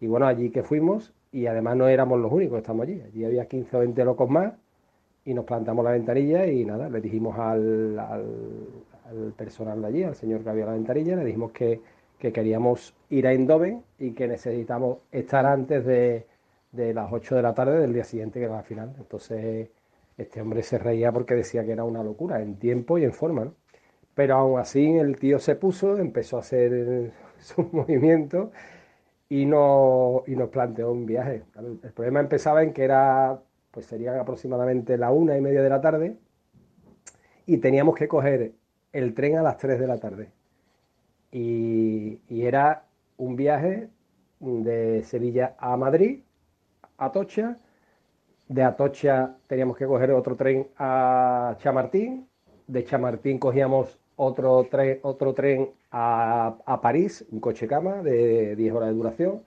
Speaker 10: Y bueno, allí que fuimos y además no éramos los únicos estamos allí. Allí había 15 o 20 locos más y nos plantamos la ventanilla y nada, le dijimos al, al- al personal de allí, al señor que había la ventanilla, le dijimos que, que queríamos ir a Eindhoven y que necesitamos estar antes de, de las 8 de la tarde del día siguiente, que era la final. Entonces, este hombre se reía porque decía que era una locura, en tiempo y en forma. Pero aún así el tío se puso, empezó a hacer sus movimientos y, no, y nos planteó un viaje. El, problema empezaba en que era, pues serían aproximadamente la una y media de la tarde y teníamos que coger el tren a las 3 de la tarde. Y, y era un viaje de Sevilla a Madrid, Atocha. De Atocha teníamos que coger otro tren a Chamartín. De Chamartín cogíamos otro tren, otro tren a, a París, un coche cama de 10 horas de duración,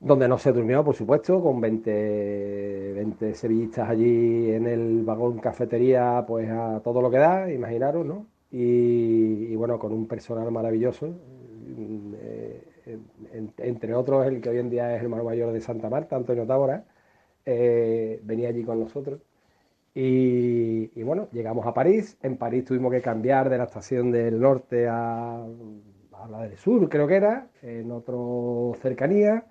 Speaker 10: donde no se durmió, por supuesto, con 20, 20 sevillistas allí en el vagón cafetería, pues a todo lo que da, imaginaros, ¿no? Y, bueno, con un personal maravilloso, eh, en- entre otros el que hoy en día es hermano mayor de Santa Marta, Antonio Tábora, eh, venía allí con nosotros. Y, bueno, llegamos a París. En París tuvimos que cambiar de la estación del norte a, la del sur, creo que era, en otro cercanía.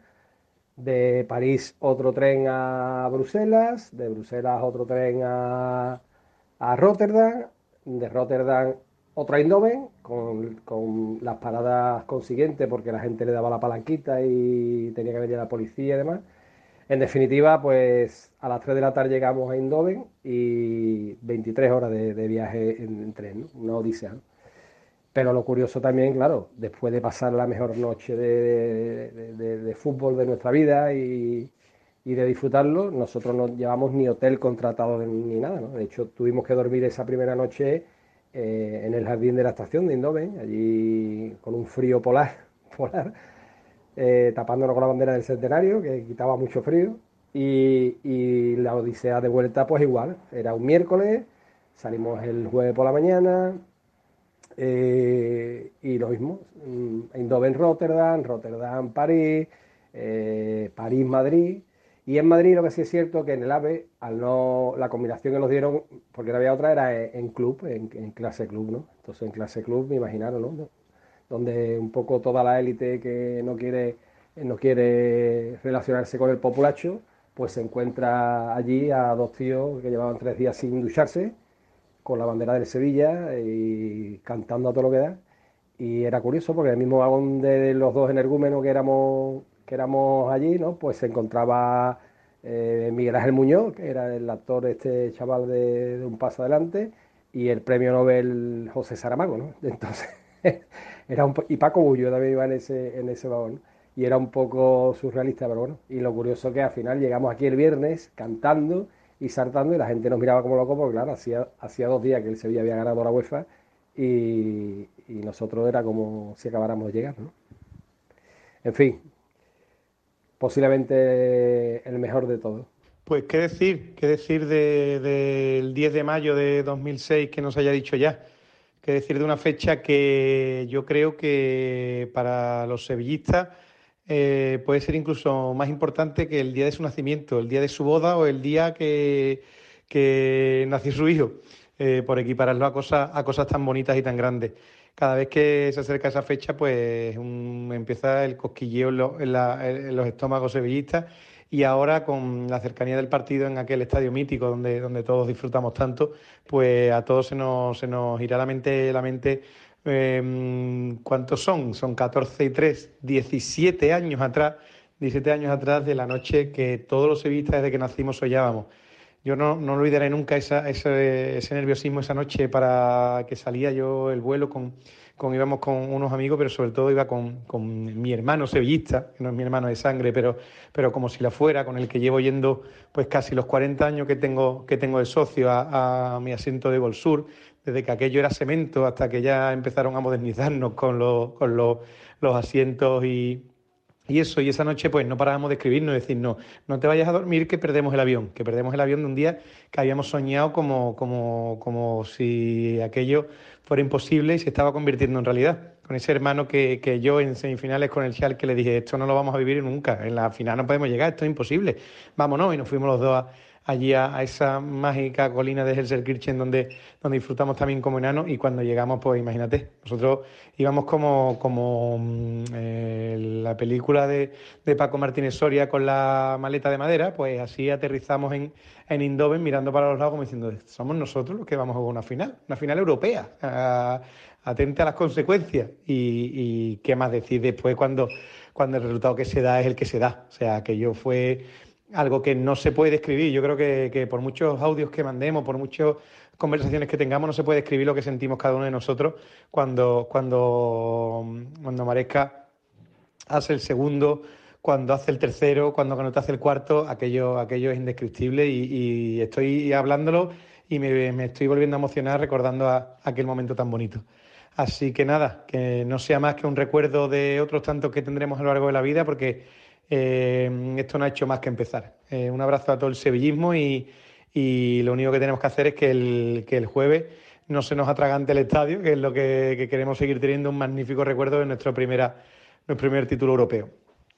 Speaker 10: De París otro tren a Bruselas, de Bruselas otro tren a, a Rotterdam, de Rotterdam otro a Eindhoven, con, con, las paradas consiguientes, porque la gente le daba la palanquita y tenía que venir la policía y demás. En definitiva, pues a las 3 de la tarde llegamos a Eindhoven y 23 horas de, de viaje en, en, tren, ¿no? una odisea. ¿no? Pero lo curioso también, claro, después de pasar la mejor noche de, de, de fútbol de nuestra vida y, y, de disfrutarlo, nosotros no llevamos ni hotel contratado ni nada. ¿no? De hecho, tuvimos que dormir esa primera noche eh, en el jardín de la estación de Eindhoven, allí con un frío polar, eh, tapándonos con la bandera del centenario, que quitaba mucho frío. Y, la odisea de vuelta, pues igual, era un miércoles, salimos el jueves por la mañana, eh, y lo mismo, mm, Eindhoven, Rotterdam, Rotterdam, París, París, Madrid. Y en Madrid lo que sí es cierto que en el AVE, al no, la combinación que nos dieron, porque no había otra, era en club, en, clase club, ¿no? Entonces en clase club, me imaginaron, ¿no? Donde un poco toda la élite que no quiere, no quiere relacionarse con el populacho, pues se encuentra allí a dos tíos que llevaban tres días sin ducharse, con la bandera del Sevilla y cantando a todo lo que da. Y era curioso porque el mismo vagón de los dos energúmenos que éramos, que éramos allí, ¿no? pues se encontraba eh, Miguel Ángel Muñoz, que era el actor, este chaval de, Un Paso Adelante, y el premio Nobel José Saramago. ¿no? Entonces, era un, y Paco Bullo también iba en ese, en ese vagón. Y era un poco surrealista, pero bueno. Y lo curioso que al final llegamos aquí el viernes cantando y saltando y la gente nos miraba como locos porque claro, hacía, hacía dos días que el Sevilla había ganado la UEFA y, y nosotros era como si acabáramos de llegar, ¿no? En fin, posiblemente el mejor de todos.
Speaker 11: Pues qué decir, qué decir del de, 10 de mayo de 2006 que nos haya dicho ya, qué decir de una fecha que yo creo que para los sevillistas eh, puede ser incluso más importante que el día de su nacimiento, el día de su boda o el día que, que nació su hijo, eh, por equipararlo a cosas, a cosas tan bonitas y tan grandes. Cada vez que se acerca esa fecha, pues un, empieza el cosquilleo en, los estómagos sevillistas y ahora con la cercanía del partido en aquel estadio mítico donde, donde todos disfrutamos tanto, pues a todos se nos, se nos irá la mente, la mente eh, ¿cuántos son? Son 14 y 3, 17 años atrás, 17 años atrás de la noche que todos los sevillistas desde que nacimos soñábamos. Yo no, no olvidaré nunca esa, ese, ese, nerviosismo esa noche para que salía yo el vuelo con, con íbamos con unos amigos, pero sobre todo iba con, con, mi hermano sevillista, que no es mi hermano de sangre, pero, pero como si la fuera, con el que llevo yendo pues casi los 40 años que tengo, que tengo de socio a, mi asiento de Gol Sur, desde que aquello era cemento hasta que ya empezaron a modernizarnos con, los, con los, los asientos y, y eso, y esa noche pues no parábamos de escribirnos, de decir, no, no te vayas a dormir que perdemos el avión, que perdemos el avión de un día que habíamos soñado como, como, como si aquello fuera imposible y se estaba convirtiendo en realidad. Con ese hermano que, que yo en semifinales con el Schalke le dije, esto no lo vamos a vivir nunca, en la final no podemos llegar, esto es imposible, vámonos, y nos fuimos los dos a, allí a, a, esa mágica colina de Helserkirchen donde, donde disfrutamos también como enanos y cuando llegamos, pues imagínate, nosotros íbamos como, como eh, la película de, de, Paco Martínez Soria con la maleta de madera, pues así aterrizamos en, en Indoven mirando para los lados como diciendo, somos nosotros los que vamos a jugar una final, una final europea, uh, atente a las consecuencias. Y, y qué más decir después cuando, cuando el resultado que se da es el que se da, o sea, que yo fue algo que no se puede describir. Yo creo que, que, por muchos audios que mandemos, por muchas conversaciones que tengamos, no se puede describir lo que sentimos cada uno de nosotros cuando, cuando, cuando Maresca hace el segundo, cuando hace el tercero, cuando te hace el cuarto, aquello, aquello es indescriptible y, estoy hablándolo y me, me, estoy volviendo a emocionar recordando aquel momento tan bonito. Así que nada, que no sea más que un recuerdo de otros tantos que tendremos a lo largo de la vida, porque eh, esto no ha hecho más que empezar. Eh, un abrazo a todo el sevillismo y, y, lo único que tenemos que hacer es que el, que el jueves no se nos atragante el estadio, que es lo que, que queremos seguir teniendo un magnífico recuerdo de nuestro, primera, nuestro primer título europeo.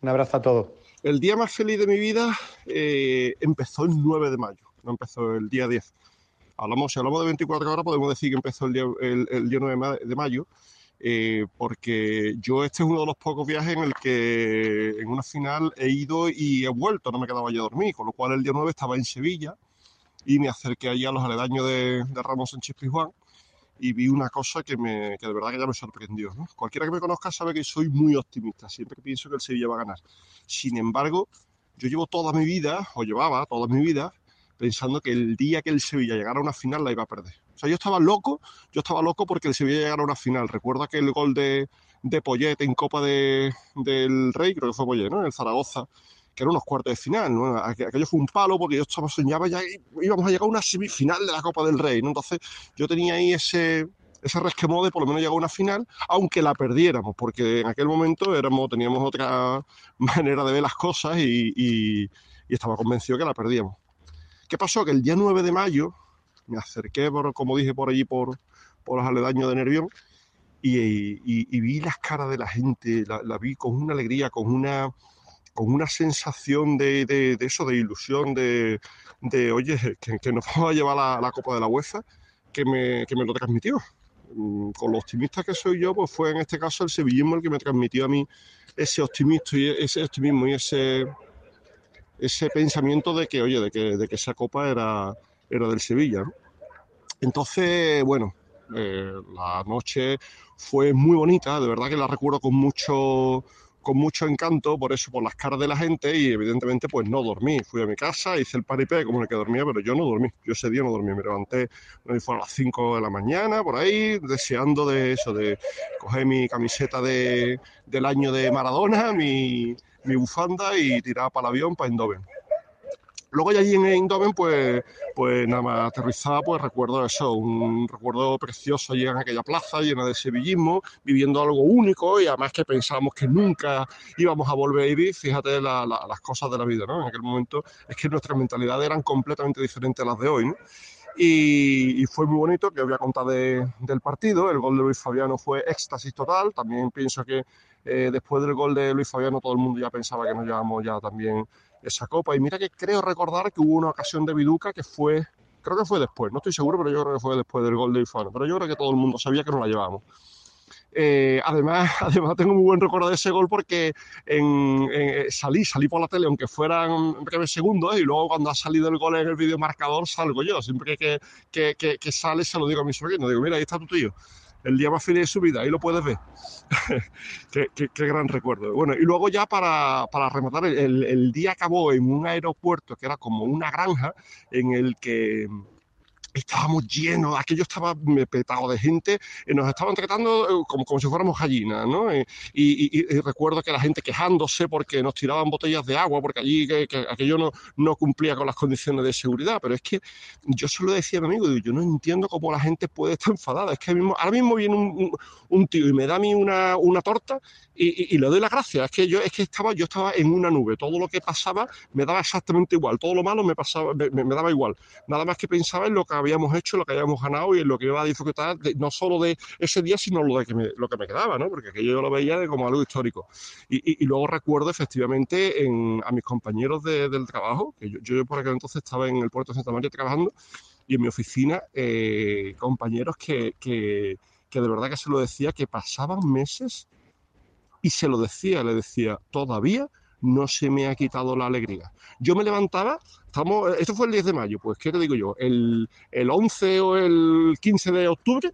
Speaker 11: Un abrazo a todos.
Speaker 12: El día más feliz de mi vida eh, empezó el 9 de mayo, no empezó el día 10. hablamos, si hablamos de 24 horas, podemos decir que empezó el día, el, el día 9 de mayo, eh, porque yo este es uno de los pocos viajes en el que en una final he ido y he vuelto, no me quedaba a dormir, con lo cual el día 9 estaba en Sevilla y me acerqué allí a los aledaños de, de Ramos Sánchez y vi una cosa que, me, que de verdad que ya me sorprendió. Cualquiera que me conozca sabe que soy muy optimista, siempre pienso que el Sevilla va a ganar. Sin embargo, yo llevo toda mi vida, o llevaba toda mi vida, pensando que el día que el Sevilla llegara a una final la iba a perder. O sea, yo estaba loco, yo estaba loco porque el Sevilla llegara a una final. Recuerda que el gol de, de Poyet en Copa de, del Rey, creo que fue Poyet, ¿no? En Zaragoza, que era unos cuartos de final, ¿no? Aquello fue un palo porque yo estaba soñaba ya íbamos a llegar a una semifinal de la Copa del Rey, ¿no? Entonces yo tenía ahí ese, ese resquemor de por lo menos llegar a una final, aunque la perdiéramos, porque en aquel momento éramos, teníamos otra manera de ver las cosas y, y, y estaba convencido que la perdíamos. ¿Qué pasó? Que el día 9 de mayo me acerqué, por, como dije, por allí, por, por los aledaños de Nervión, y, vi las caras de la gente, la, vi con una alegría, con una, con una sensación de, de, de eso, de ilusión, de, de oye, que, que, nos vamos a llevar la, la, Copa de la UEFA, que me, que me lo transmitió. Mm, con lo optimista que soy yo, pues fue en este caso el sevillismo el que me transmitió a mí ese optimismo y ese optimismo y ese, ese pensamiento de que, oye, de que, de que esa copa era, era del Sevilla. Entonces, bueno, eh, la noche fue muy bonita, de verdad que la recuerdo con mucho, con mucho encanto, por eso, por las caras de la gente y evidentemente pues no dormí. Fui a mi casa, hice el paripé como el que dormía, pero yo no dormí. Yo ese día no dormí, me levanté, fue a las 5 de la mañana, por ahí, deseando de eso, de coger mi camiseta de, del año de Maradona, mi, mi bufanda y tirar para el avión para Eindhoven. Luego ya allí en Eindhoven, pues, pues nada más aterrizada, pues recuerdo eso, un recuerdo precioso allí en aquella plaza llena de sevillismo, viviendo algo único y además que pensábamos que nunca íbamos a volver a vivir, fíjate la, la, las cosas de la vida, ¿no? En aquel momento es que nuestras mentalidades eran completamente diferentes a las de hoy, ¿no? Y, fue muy bonito, que os voy a contar de, del partido, el gol de Luis Fabiano fue éxtasis total, también pienso que eh, después del gol de Luis Fabiano todo el mundo ya pensaba que nos llevamos ya también esa copa. Y mira que creo recordar que hubo una ocasión de Viduca que fue, creo que fue después, no estoy seguro, pero yo creo que fue después del gol de Ifano. Pero yo creo que todo el mundo sabía que nos la llevábamos. Eh, además, además tengo muy buen recuerdo de ese gol porque en, en, salí, salí por la tele, aunque fueran breves segundos, y luego cuando ha salido el gol en el vídeo marcador salgo yo. Siempre que, que, que, que, sale se lo digo a mi sobrino, digo, mira, ahí está tu tío el día más feliz de su vida, ahí lo puedes ver. qué, qué, gran recuerdo. Bueno, y luego ya para, para rematar, el, el, día acabó en un aeropuerto que era como una granja en el que estábamos llenos, aquello estaba petado de gente, y nos estaban tratando eh, como, como si fuéramos gallinas, ¿no? Y, y, recuerdo que la gente quejándose porque nos tiraban botellas de agua, porque allí que, que aquello no, no, cumplía con las condiciones de seguridad, pero es que yo se lo decía a mi amigo, yo no entiendo cómo la gente puede estar enfadada, es que mismo, ahora mismo viene un, un, un, tío y me da a mí una, una torta y, y, le doy las gracias, es que yo es que estaba, yo estaba en una nube, todo lo que pasaba me daba exactamente igual, todo lo malo me pasaba, me, daba igual, nada más que pensaba en lo que habíamos hecho, lo que habíamos ganado y en lo que iba a disfrutar, no solo de ese día, sino lo, de que me, lo que me quedaba, ¿no? Porque aquello yo lo veía de como algo histórico. Y, luego recuerdo efectivamente en, a mis compañeros de, del trabajo, que yo, yo, por aquel entonces estaba en el puerto de Santa María trabajando, y en mi oficina, eh, compañeros que, que, que de verdad que se lo decía, que pasaban meses y se lo decía, le decía, todavía no se me ha quitado la alegría. Yo me levantaba, estamos, esto fue el 10 de mayo, pues ¿qué te digo yo? El, el 11 o el 15 de octubre,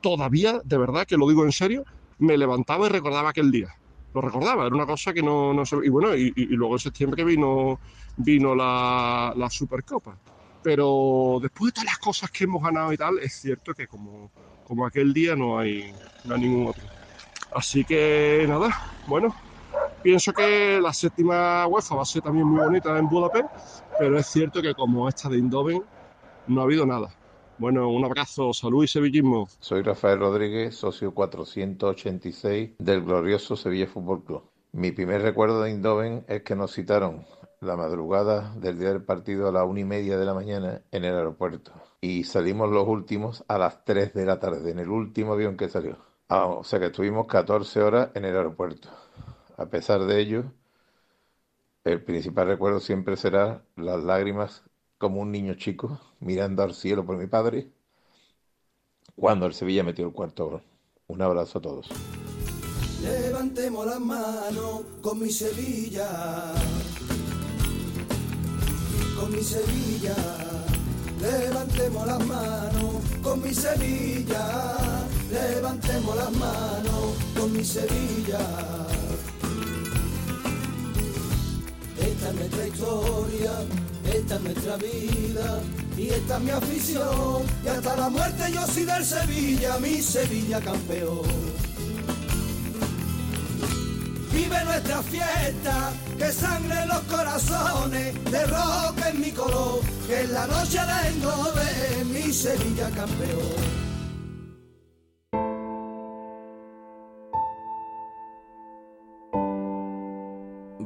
Speaker 12: todavía, de verdad que lo digo en serio, me levantaba y recordaba aquel día. Lo recordaba, era una cosa que no, no se... Y bueno, y, luego en septiembre vino, vino la, la Supercopa. Pero después de todas las cosas que hemos ganado y tal, es cierto que como, como aquel día no hay, no hay ningún otro. Así que nada, bueno, pienso que la séptima UEFA va a ser también muy bonita en Budapest, pero es cierto que como esta de Eindhoven no ha habido nada. Bueno, un abrazo, salud y sevillismo.
Speaker 13: Soy Rafael Rodríguez, socio 486 del glorioso Sevilla Fútbol Club. Mi primer recuerdo de Eindhoven es que nos citaron la madrugada del día del partido a la una y media de la mañana en el aeropuerto. Y salimos los últimos a las 3 de la tarde, en el último avión que salió. Ah, o sea que estuvimos 14 horas en el aeropuerto. A pesar de ello, el principal recuerdo siempre será las lágrimas como un niño chico mirando al cielo por mi padre cuando el Sevilla metió el cuarto gol. Un abrazo a todos.
Speaker 14: Levantemos las manos con mi Sevilla, con mi Sevilla. Levantemos las manos con mi Sevilla, levantemos las manos con mi Sevilla. Esta es nuestra historia, esta es nuestra vida y esta es mi afición. Y hasta la muerte yo soy del Sevilla, mi Sevilla campeón. Vive nuestra fiesta, que sangre en los corazones, de rock en mi color, que en la noche vengo de mi Sevilla campeón.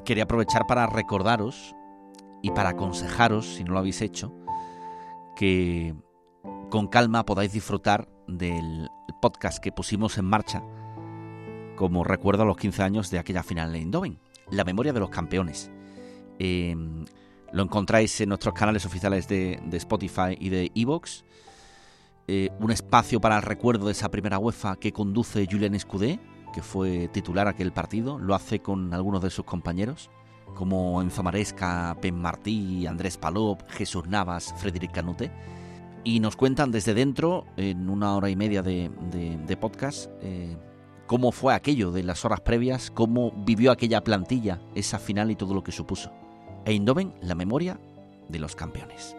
Speaker 1: Quería aprovechar para recordaros y para aconsejaros, si no lo habéis hecho, que con calma podáis disfrutar del podcast que pusimos en marcha como recuerdo a los 15 años de aquella final de Eindhoven, La memoria de los campeones. Em, lo encontráis en nuestros canales oficiales de, Spotify y de Evox. Eh, un espacio para el recuerdo de esa primera UEFA que conduce Julian Escudé, que fue titular aquel partido. Lo hace con algunos de sus compañeros, como Enzo Maresca, Pen Martí, Andrés Palop, Jesús Navas, Frederic Canute. Y nos cuentan desde dentro, en una hora y media de, podcast, eh, cómo fue aquello de las horas previas, cómo vivió aquella plantilla, esa final y todo lo que supuso. E la memoria de los campeones.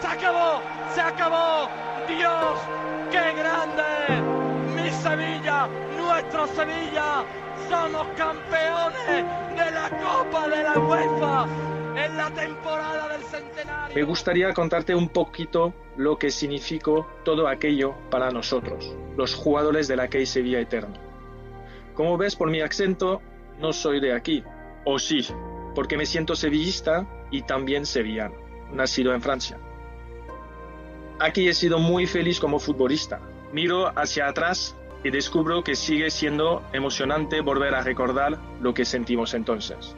Speaker 2: ¡Se acabó! ¡Se acabó! ¡Dios! ¡Qué grande! ¡Mi Sevilla! ¡Nuestro Sevilla! ¡Somos campeones de la Copa de la UEFA!
Speaker 15: Me gustaría contarte un poquito lo que significó todo aquello para nosotros, los jugadores de la Key Sevilla Eterno. Como ves por mi acento, no soy de aquí, o sí, porque me siento sevillista y también sevillano, nacido en Francia. Aquí he sido muy feliz como futbolista. Miro hacia atrás y descubro que sigue siendo emocionante volver a recordar lo que sentimos entonces.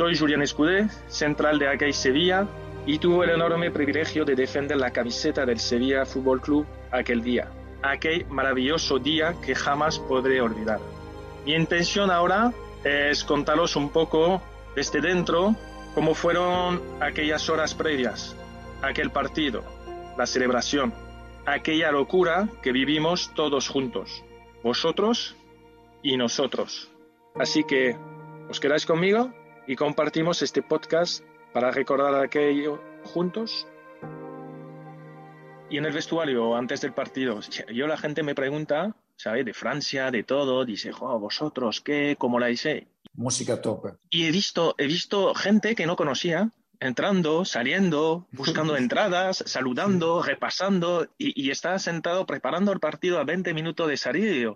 Speaker 15: Soy Julián Escudé, central de Acay Sevilla, y tuve el enorme privilegio de defender la camiseta del Sevilla Fútbol Club aquel día, aquel maravilloso día que jamás podré olvidar. Mi intención ahora es contaros un poco desde dentro cómo fueron aquellas horas previas, aquel partido, la celebración, aquella locura que vivimos todos juntos, vosotros y nosotros. Así que, ¿os quedáis conmigo? Y compartimos este podcast para recordar aquello juntos. Y en el vestuario, antes del partido, yo la gente me pregunta, ¿sabes? De Francia, de todo, dice, jo, vosotros, ¿qué? ¿Cómo la hice?
Speaker 16: Música tope.
Speaker 15: Y he visto, he visto gente que no conocía, entrando, saliendo, buscando entradas, saludando, repasando, y, y está sentado preparando el partido a 20 minutos de salir.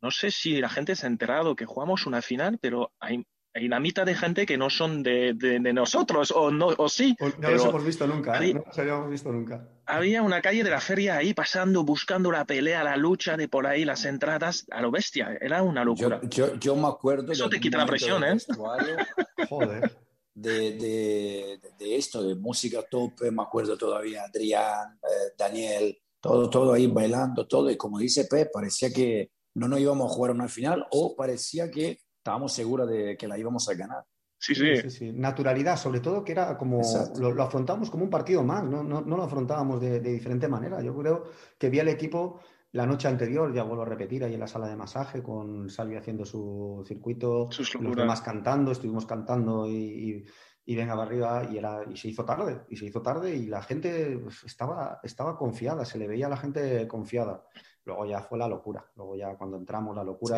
Speaker 15: no sé si la gente se ha enterado que jugamos una final, pero hay hay una mitad de gente que no son de, nosotros, o no, o sí.
Speaker 16: no los hemos visto nunca, ¿eh? no los habíamos visto nunca.
Speaker 15: Había una calle de la feria ahí pasando, buscando la pelea, la lucha de por ahí, las entradas a lo bestia. Era una locura.
Speaker 16: Yo, yo, me acuerdo.
Speaker 15: Eso te quita la presión, ¿eh?
Speaker 16: Joder. De, de, de, esto, de música tope, me acuerdo todavía, Adrián, eh, Daniel, todo, todo ahí bailando, todo. Y como dice Pep, parecía que no nos íbamos a jugar una final o parecía que estábamos seguros de que la íbamos a ganar.
Speaker 15: Sí, sí.
Speaker 17: Naturalidad, sobre todo que era como, lo, afrontamos como un partido más, no, no, no lo afrontábamos de, diferente manera. Yo creo que vi al equipo la noche anterior, ya vuelvo a repetir, ahí en la sala de masaje, con Salvi haciendo su circuito, los demás cantando, estuvimos cantando y, y, venga para arriba, y, era, y se hizo tarde, y se hizo tarde, y la gente pues, estaba, estaba confiada, se le veía a la gente confiada. Luego ya fue la locura. Luego ya cuando entramos, la locura.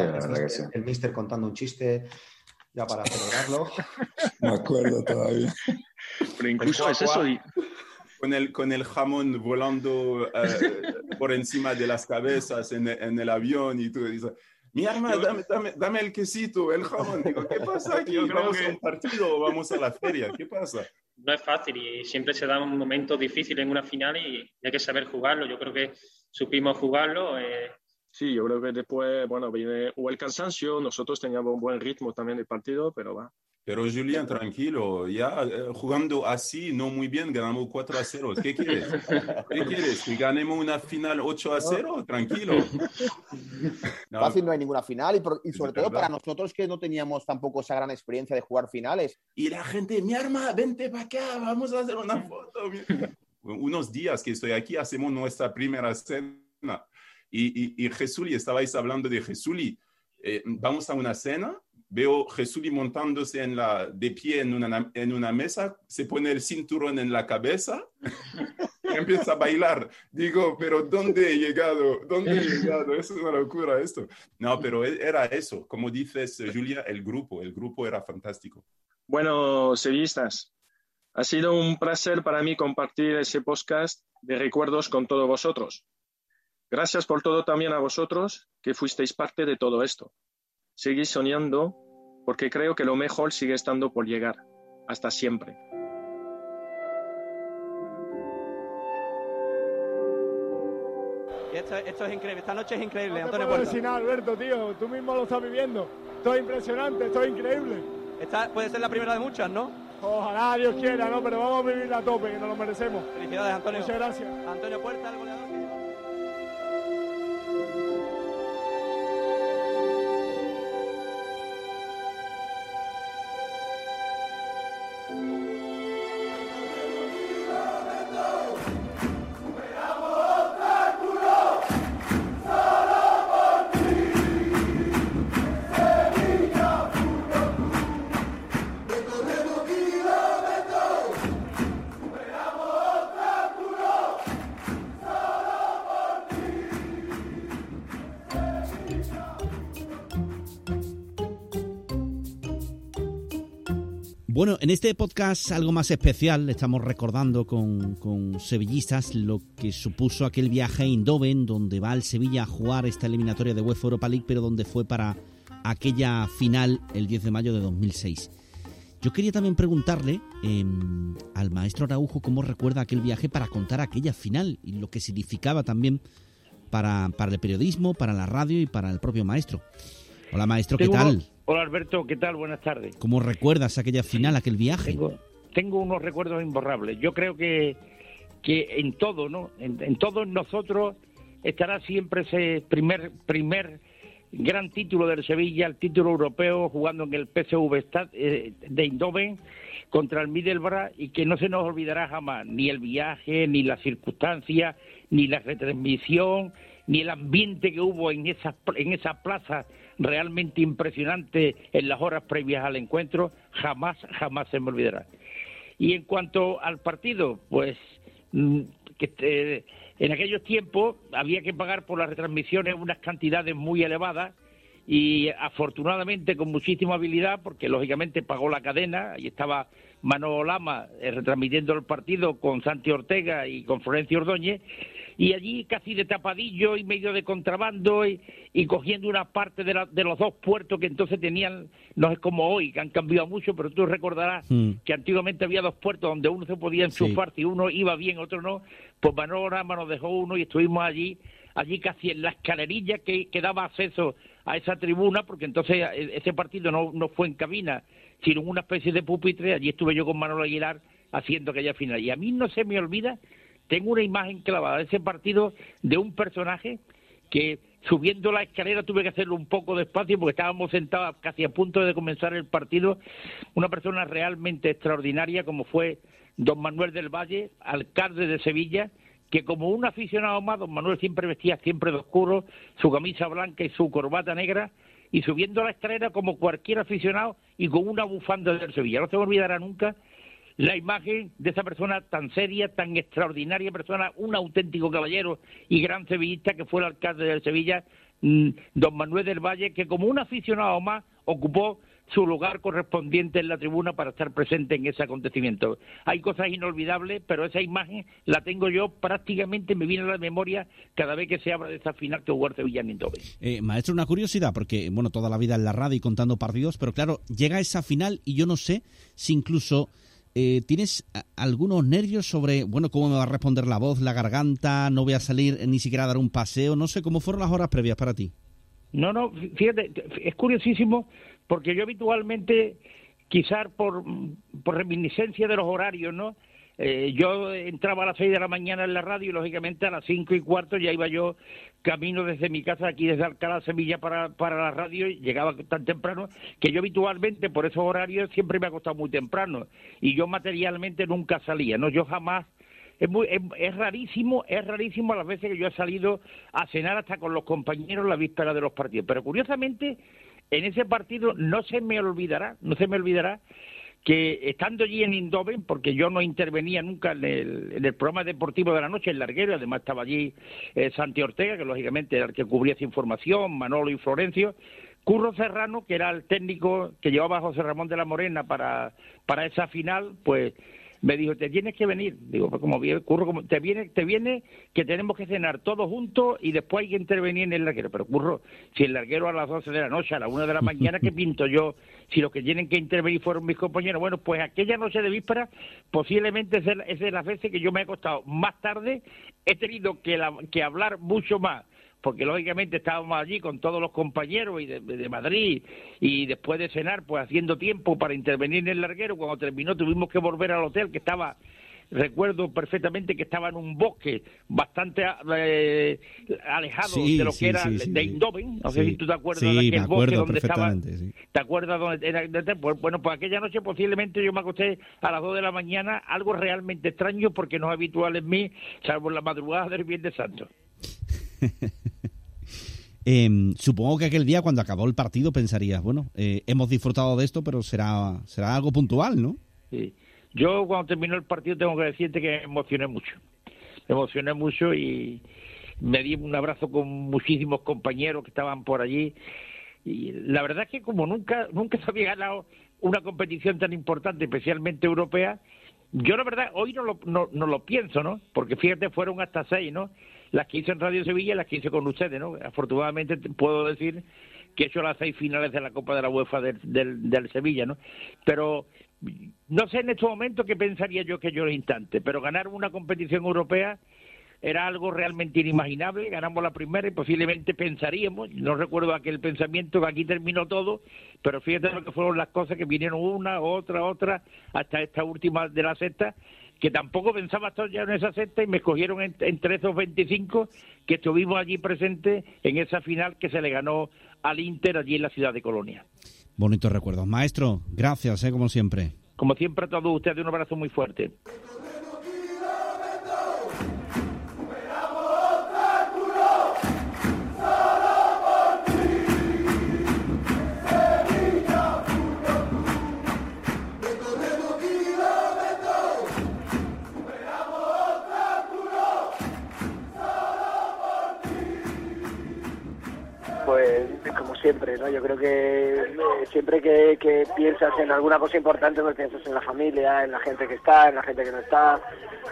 Speaker 17: el, mister, contando un chiste ya para celebrarlo.
Speaker 16: Me acuerdo todavía.
Speaker 15: Pero incluso es eso.
Speaker 18: Con el, con el jamón volando eh, por encima de las cabezas en, en, el avión y tú dices, mi hermano, dame, dame, dame, el quesito, el jamón. Digo, ¿qué pasa aquí? ¿Vamos a un partido o vamos a la feria? ¿Qué pasa?
Speaker 19: No es fácil y siempre se da un momento difícil en una final y hay que saber jugarlo. Yo creo que supimos jugarlo. Eh.
Speaker 15: Sí, yo creo que después, bueno, viene, hubo el cansancio, nosotros teníamos un buen ritmo también del partido, pero va.
Speaker 18: Pero Julián, tranquilo, ya eh, jugando así, no muy bien, ganamos 4 a 0. ¿Qué quieres? ¿Qué quieres? ¿Que ganemos una final 8 a 0? Tranquilo.
Speaker 20: No. Fácil no hay ninguna final y, por- y sobre todo para nosotros que no teníamos tampoco esa gran experiencia de jugar finales.
Speaker 18: Y la gente, mi arma, vente para acá, vamos a hacer una foto. Unos días que estoy aquí, hacemos nuestra primera cena. Y, y, y estabais hablando de Jesuli. Eh, vamos a una cena, veo Jesuli montándose en la, de pie en una, en una mesa, se pone el cinturón en la cabeza y empieza a bailar. Digo, pero ¿dónde he llegado? ¿Dónde he llegado? Es una locura esto. No, pero e- era eso. Como dices, eh, Julia, el grupo, el grupo era fantástico.
Speaker 15: Bueno, sevillistas, ha sido un placer para mí compartir ese podcast de recuerdos con todos vosotros. Gracias por todo también a vosotros que fuisteis parte de todo esto. Seguid soñando porque creo que lo mejor sigue estando por llegar. Hasta siempre.
Speaker 21: Esto, esto es increíble, esta noche es increíble,
Speaker 22: No te
Speaker 21: Antonio
Speaker 22: puedo decir nada, Alberto, tío. Tú mismo lo estás viviendo. Esto es impresionante, esto es increíble.
Speaker 21: Esta puede ser la primera de muchas, ¿no?
Speaker 22: Ojalá Dios quiera, ¿no? Pero vamos a vivirla a tope, que nos lo merecemos.
Speaker 21: Felicidades, Antonio.
Speaker 22: Muchas gracias.
Speaker 21: Antonio Puerta, el goleador.
Speaker 1: En este podcast algo más especial, estamos recordando con, con sevillistas lo que supuso aquel viaje a Eindhoven, donde va el Sevilla a jugar esta eliminatoria de UEFA Europa League, pero donde fue para aquella final el 10 de mayo de 2006. Yo quería también preguntarle eh, al maestro Araujo cómo recuerda aquel viaje para contar aquella final y lo que significaba también para, para el periodismo, para la radio y para el propio maestro. Hola maestro, ¿qué
Speaker 23: Tengo
Speaker 1: tal?
Speaker 23: unos- Hola Alberto, ¿qué tal? Buenas tardes.
Speaker 1: ¿Cómo recuerdas aquella final, aquel viaje?
Speaker 23: Tengo, tengo unos recuerdos imborrables. Yo creo que, que en todo, ¿no? En, en todos nosotros estará siempre ese primer, primer gran título del Sevilla, el título europeo, jugando en el PSV eh, de Eindhoven contra el Middlesbrough y que no se nos olvidará jamás ni el viaje, ni las circunstancias, ni la retransmisión, ni el ambiente que hubo en esa, en esa plaza realmente impresionante en las horas previas al encuentro, jamás, jamás se me olvidará. Y en cuanto al partido, pues mm, que eh, en aquellos tiempos había que pagar por las retransmisiones unas cantidades muy elevadas y afortunadamente con muchísima habilidad, porque lógicamente pagó la cadena, y estaba Manolo Lama eh, retransmitiendo el partido con Santi Ortega y con Florencio Ordóñez, y allí casi de tapadillo y medio de contrabando y, y cogiendo una parte de, la- de los dos puertos que entonces tenían, no es como hoy, que han cambiado mucho, pero tú recordarás
Speaker 1: Mm.
Speaker 23: que antiguamente había dos puertos donde uno se podía enchufar, si uno iba bien, otro no, pues Manolo Lama nos dejó uno y estuvimos allí, allí casi en la escalerilla que, que daba acceso a esa tribuna, porque entonces eh, ese partido no, no fue en cabina, sino en una especie de pupitre, allí estuve yo con Manolo Aguilar haciendo aquella final. Y a mí no se me olvida, tengo una imagen clavada de ese partido de un personaje que subiendo la escalera tuve que hacerlo un poco despacio porque estábamos sentados casi a punto de comenzar el partido. Una persona realmente extraordinaria como fue don Manuel del Valle, alcalde de Sevilla, que como un aficionado más, don Manuel siempre vestía siempre de oscuro, su camisa blanca y su corbata negra, y subiendo la escalera como cualquier aficionado y con una bufanda del Sevilla. No se me olvidará nunca la imagen de esa persona tan seria, tan extraordinaria persona, un auténtico caballero y gran sevillista que fue el alcalde de Sevilla, mm, don Manuel del Valle, que como un aficionado más ocupó su lugar correspondiente en la tribuna para estar presente en ese acontecimiento. Hay cosas inolvidables, pero esa imagen la tengo yo prácticamente, me viene a la memoria cada vez que se habla de esa final que jugó el Sevilla en.
Speaker 1: Eh, maestro, una curiosidad, porque bueno, toda la vida en la radio y contando partidos, pero claro, llega esa final y yo no sé si incluso eh, tienes algunos nervios sobre, bueno, cómo me va a responder la voz, la garganta, no voy a salir ni siquiera a dar un paseo, no sé cómo fueron las horas previas para ti.
Speaker 23: No, no, fíjate, es curiosísimo porque yo habitualmente quizás por, por reminiscencia de los horarios, ¿no? Eh, yo entraba a las seis de la mañana en la radio y lógicamente a las cinco y cuarto ya iba yo camino desde mi casa aquí desde Alcalá Sevilla para, para la radio y llegaba tan temprano que yo habitualmente por esos horarios siempre me ha costado muy temprano y yo materialmente nunca salía, ¿no? Yo jamás es, muy, es, rarísimo, es rarísimo las veces que yo he salido a cenar hasta con los compañeros la víspera de los partidos. Pero curiosamente, en ese partido no se me olvidará, no se me olvidará que estando allí en Indoven, porque yo no intervenía nunca en el, programa deportivo de la noche, el larguero, además estaba allí eh, Santi Ortega, que lógicamente era el que cubría esa información, Manolo y Florencio, Curro Serrano, que era el técnico que llevaba José Ramón de la Morena para, para esa final, pues me dijo, te tienes que venir. Digo, pues como bien, curro, como, te viene, te viene que tenemos que cenar todos juntos y después hay que intervenir en el larguero. Pero curro, si el larguero a las 12 de la noche, a la 1 de la mañana, ¿qué pinto yo? Si los que tienen que intervenir fueron mis compañeros. Bueno, pues aquella noche de víspera, posiblemente es de las veces que yo me he acostado más tarde, he tenido que, que hablar mucho más porque lógicamente estábamos allí con todos los compañeros y de, Madrid y después de cenar pues haciendo tiempo para intervenir en el larguero cuando terminó tuvimos que volver al hotel que estaba recuerdo perfectamente que estaba en un bosque bastante eh, alejado de lo que era de Indoven no sé si tú te acuerdas de aquel bosque donde estaba. te acuerdas dónde era pues, bueno pues aquella noche posiblemente yo me acosté a las dos de la mañana algo realmente extraño porque no es habitual en mí salvo la madrugada del Viernes Santo
Speaker 1: Em, supongo que aquel día cuando acabó el partido pensarías, bueno, eh, hemos disfrutado de esto, pero será, será algo puntual, ¿no?
Speaker 23: Sí. Yo cuando terminó el partido tengo que decirte que me emocioné mucho. Me emocioné mucho y me di un abrazo con muchísimos compañeros que estaban por allí. Y la verdad es que como nunca, nunca se había ganado una competición tan importante, especialmente europea, yo la verdad hoy no lo, no, no lo pienso, ¿no? Porque fíjate, fueron hasta seis, ¿no? las que hice en Radio Sevilla y las que hice con ustedes, ¿no? Afortunadamente puedo decir que he hecho las seis finales de la Copa de la UEFA del, del, Sevilla, ¿no? Pero no sé en este momento qué pensaría yo que yo en instante, pero ganar una competición europea era algo realmente inimaginable, ganamos la primera y posiblemente pensaríamos, no recuerdo aquel pensamiento que aquí terminó todo, pero fíjate lo que fueron las cosas que vinieron una, otra, otra, hasta esta última de la sexta, que tampoco pensaba estar ya en esa sexta y me escogieron entre esos 25 que estuvimos allí presentes en esa final que se le ganó al Inter allí en la ciudad de Colonia.
Speaker 1: Bonitos recuerdos. Maestro, gracias, ¿eh? como siempre.
Speaker 23: Como siempre a todos ustedes, un abrazo muy fuerte.
Speaker 24: Siempre, ¿no? Yo creo que eh, siempre que, piensas en alguna cosa importante, pues piensas en la familia, en la gente que está, en la gente que no está,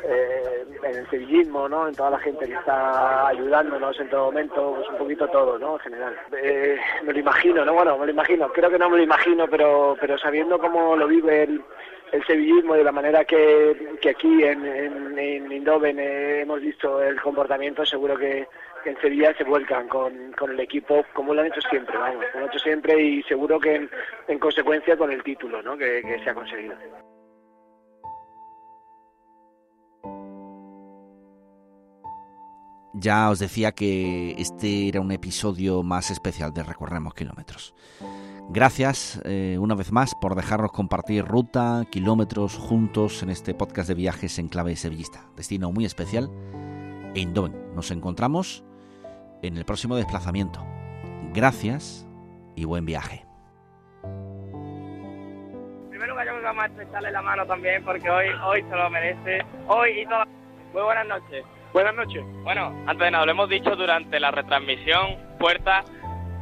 Speaker 24: eh, en el sevillismo, ¿no? En toda la gente que está ayudándonos en todo momento, pues un poquito todo, ¿no? En general. Eh, me lo imagino, ¿no? Bueno, me lo imagino, creo que no me lo imagino, pero, pero sabiendo cómo lo vive el, el sevillismo de la manera que, que aquí en, en, en Indoven hemos visto el comportamiento, seguro que en Sevilla se vuelcan con, con, el equipo como lo han hecho siempre, vamos, lo han hecho siempre y seguro que en, consecuencia con el título ¿no? que, se ha conseguido.
Speaker 1: Ya os decía que este era un episodio más especial de Recorremos Kilómetros. Gracias eh, una vez más por dejarnos compartir ruta, kilómetros juntos en este podcast de viajes en clave sevillista. Destino muy especial, Eindhoven. Nos encontramos en el próximo desplazamiento. Gracias y buen viaje.
Speaker 25: Primero que yo vamos a estrecharle la mano también porque hoy, hoy se lo merece. Hoy y todas. Muy buenas noches.
Speaker 22: Buenas noches.
Speaker 25: Bueno, antes de nada, lo hemos dicho durante la retransmisión, puerta,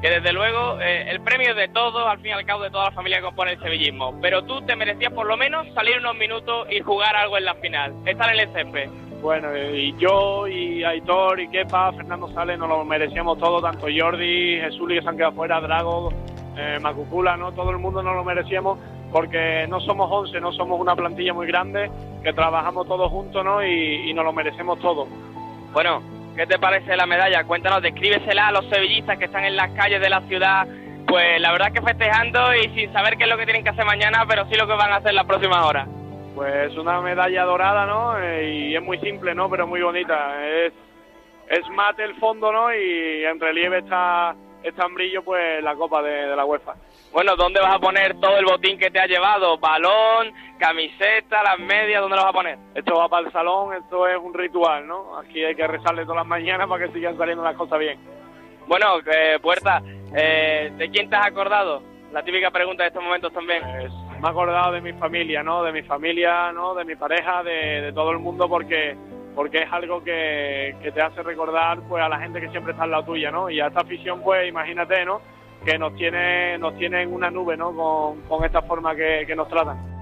Speaker 25: que desde luego eh, el premio es de todos, al fin y al cabo de toda la familia que compone el sevillismo. Pero tú te merecías por lo menos salir unos minutos y jugar algo en la final, estar en el césped.
Speaker 22: Bueno, y yo, y Aitor, y Kepa, Fernando Sales, nos lo merecíamos todo, tanto Jordi, Jesús que se han quedado fuera, Drago, eh, Macucula, ¿no? Todo el mundo nos lo merecíamos porque no somos 11, no somos una plantilla muy grande, que trabajamos todos juntos, ¿no? Y, y nos lo merecemos todo.
Speaker 25: Bueno, ¿qué te parece la medalla? Cuéntanos, descríbesela a los sevillistas que están en las calles de la ciudad Pues la verdad que festejando y sin saber qué es lo que tienen que hacer mañana, pero sí lo que van a hacer las próximas horas.
Speaker 22: Pues una medalla dorada, ¿no? Eh, y es muy simple, ¿no? Pero muy bonita. Es, es mate el fondo, ¿no? Y en relieve está, está en brillo, pues la copa de, de la UEFA.
Speaker 25: Bueno, ¿dónde vas a poner todo el botín que te ha llevado? ¿Balón, camiseta, las medias? ¿Dónde lo vas a poner?
Speaker 22: Esto va para el salón, esto es un ritual, ¿no? Aquí hay que rezarle todas las mañanas para que sigan saliendo las cosas bien.
Speaker 25: Bueno, eh, Puerta, eh, ¿de quién te has acordado? La típica pregunta de estos momentos también.
Speaker 22: Pues, me he acordado de mi familia, ¿no? De mi familia, ¿no? De mi pareja, de, todo el mundo, porque porque es algo que, que, te hace recordar pues a la gente que siempre está al lado tuya, ¿no? Y a esta afición, pues imagínate, ¿no? Que nos tiene, nos tiene en una nube, ¿no? Con, con esta forma que, que nos tratan.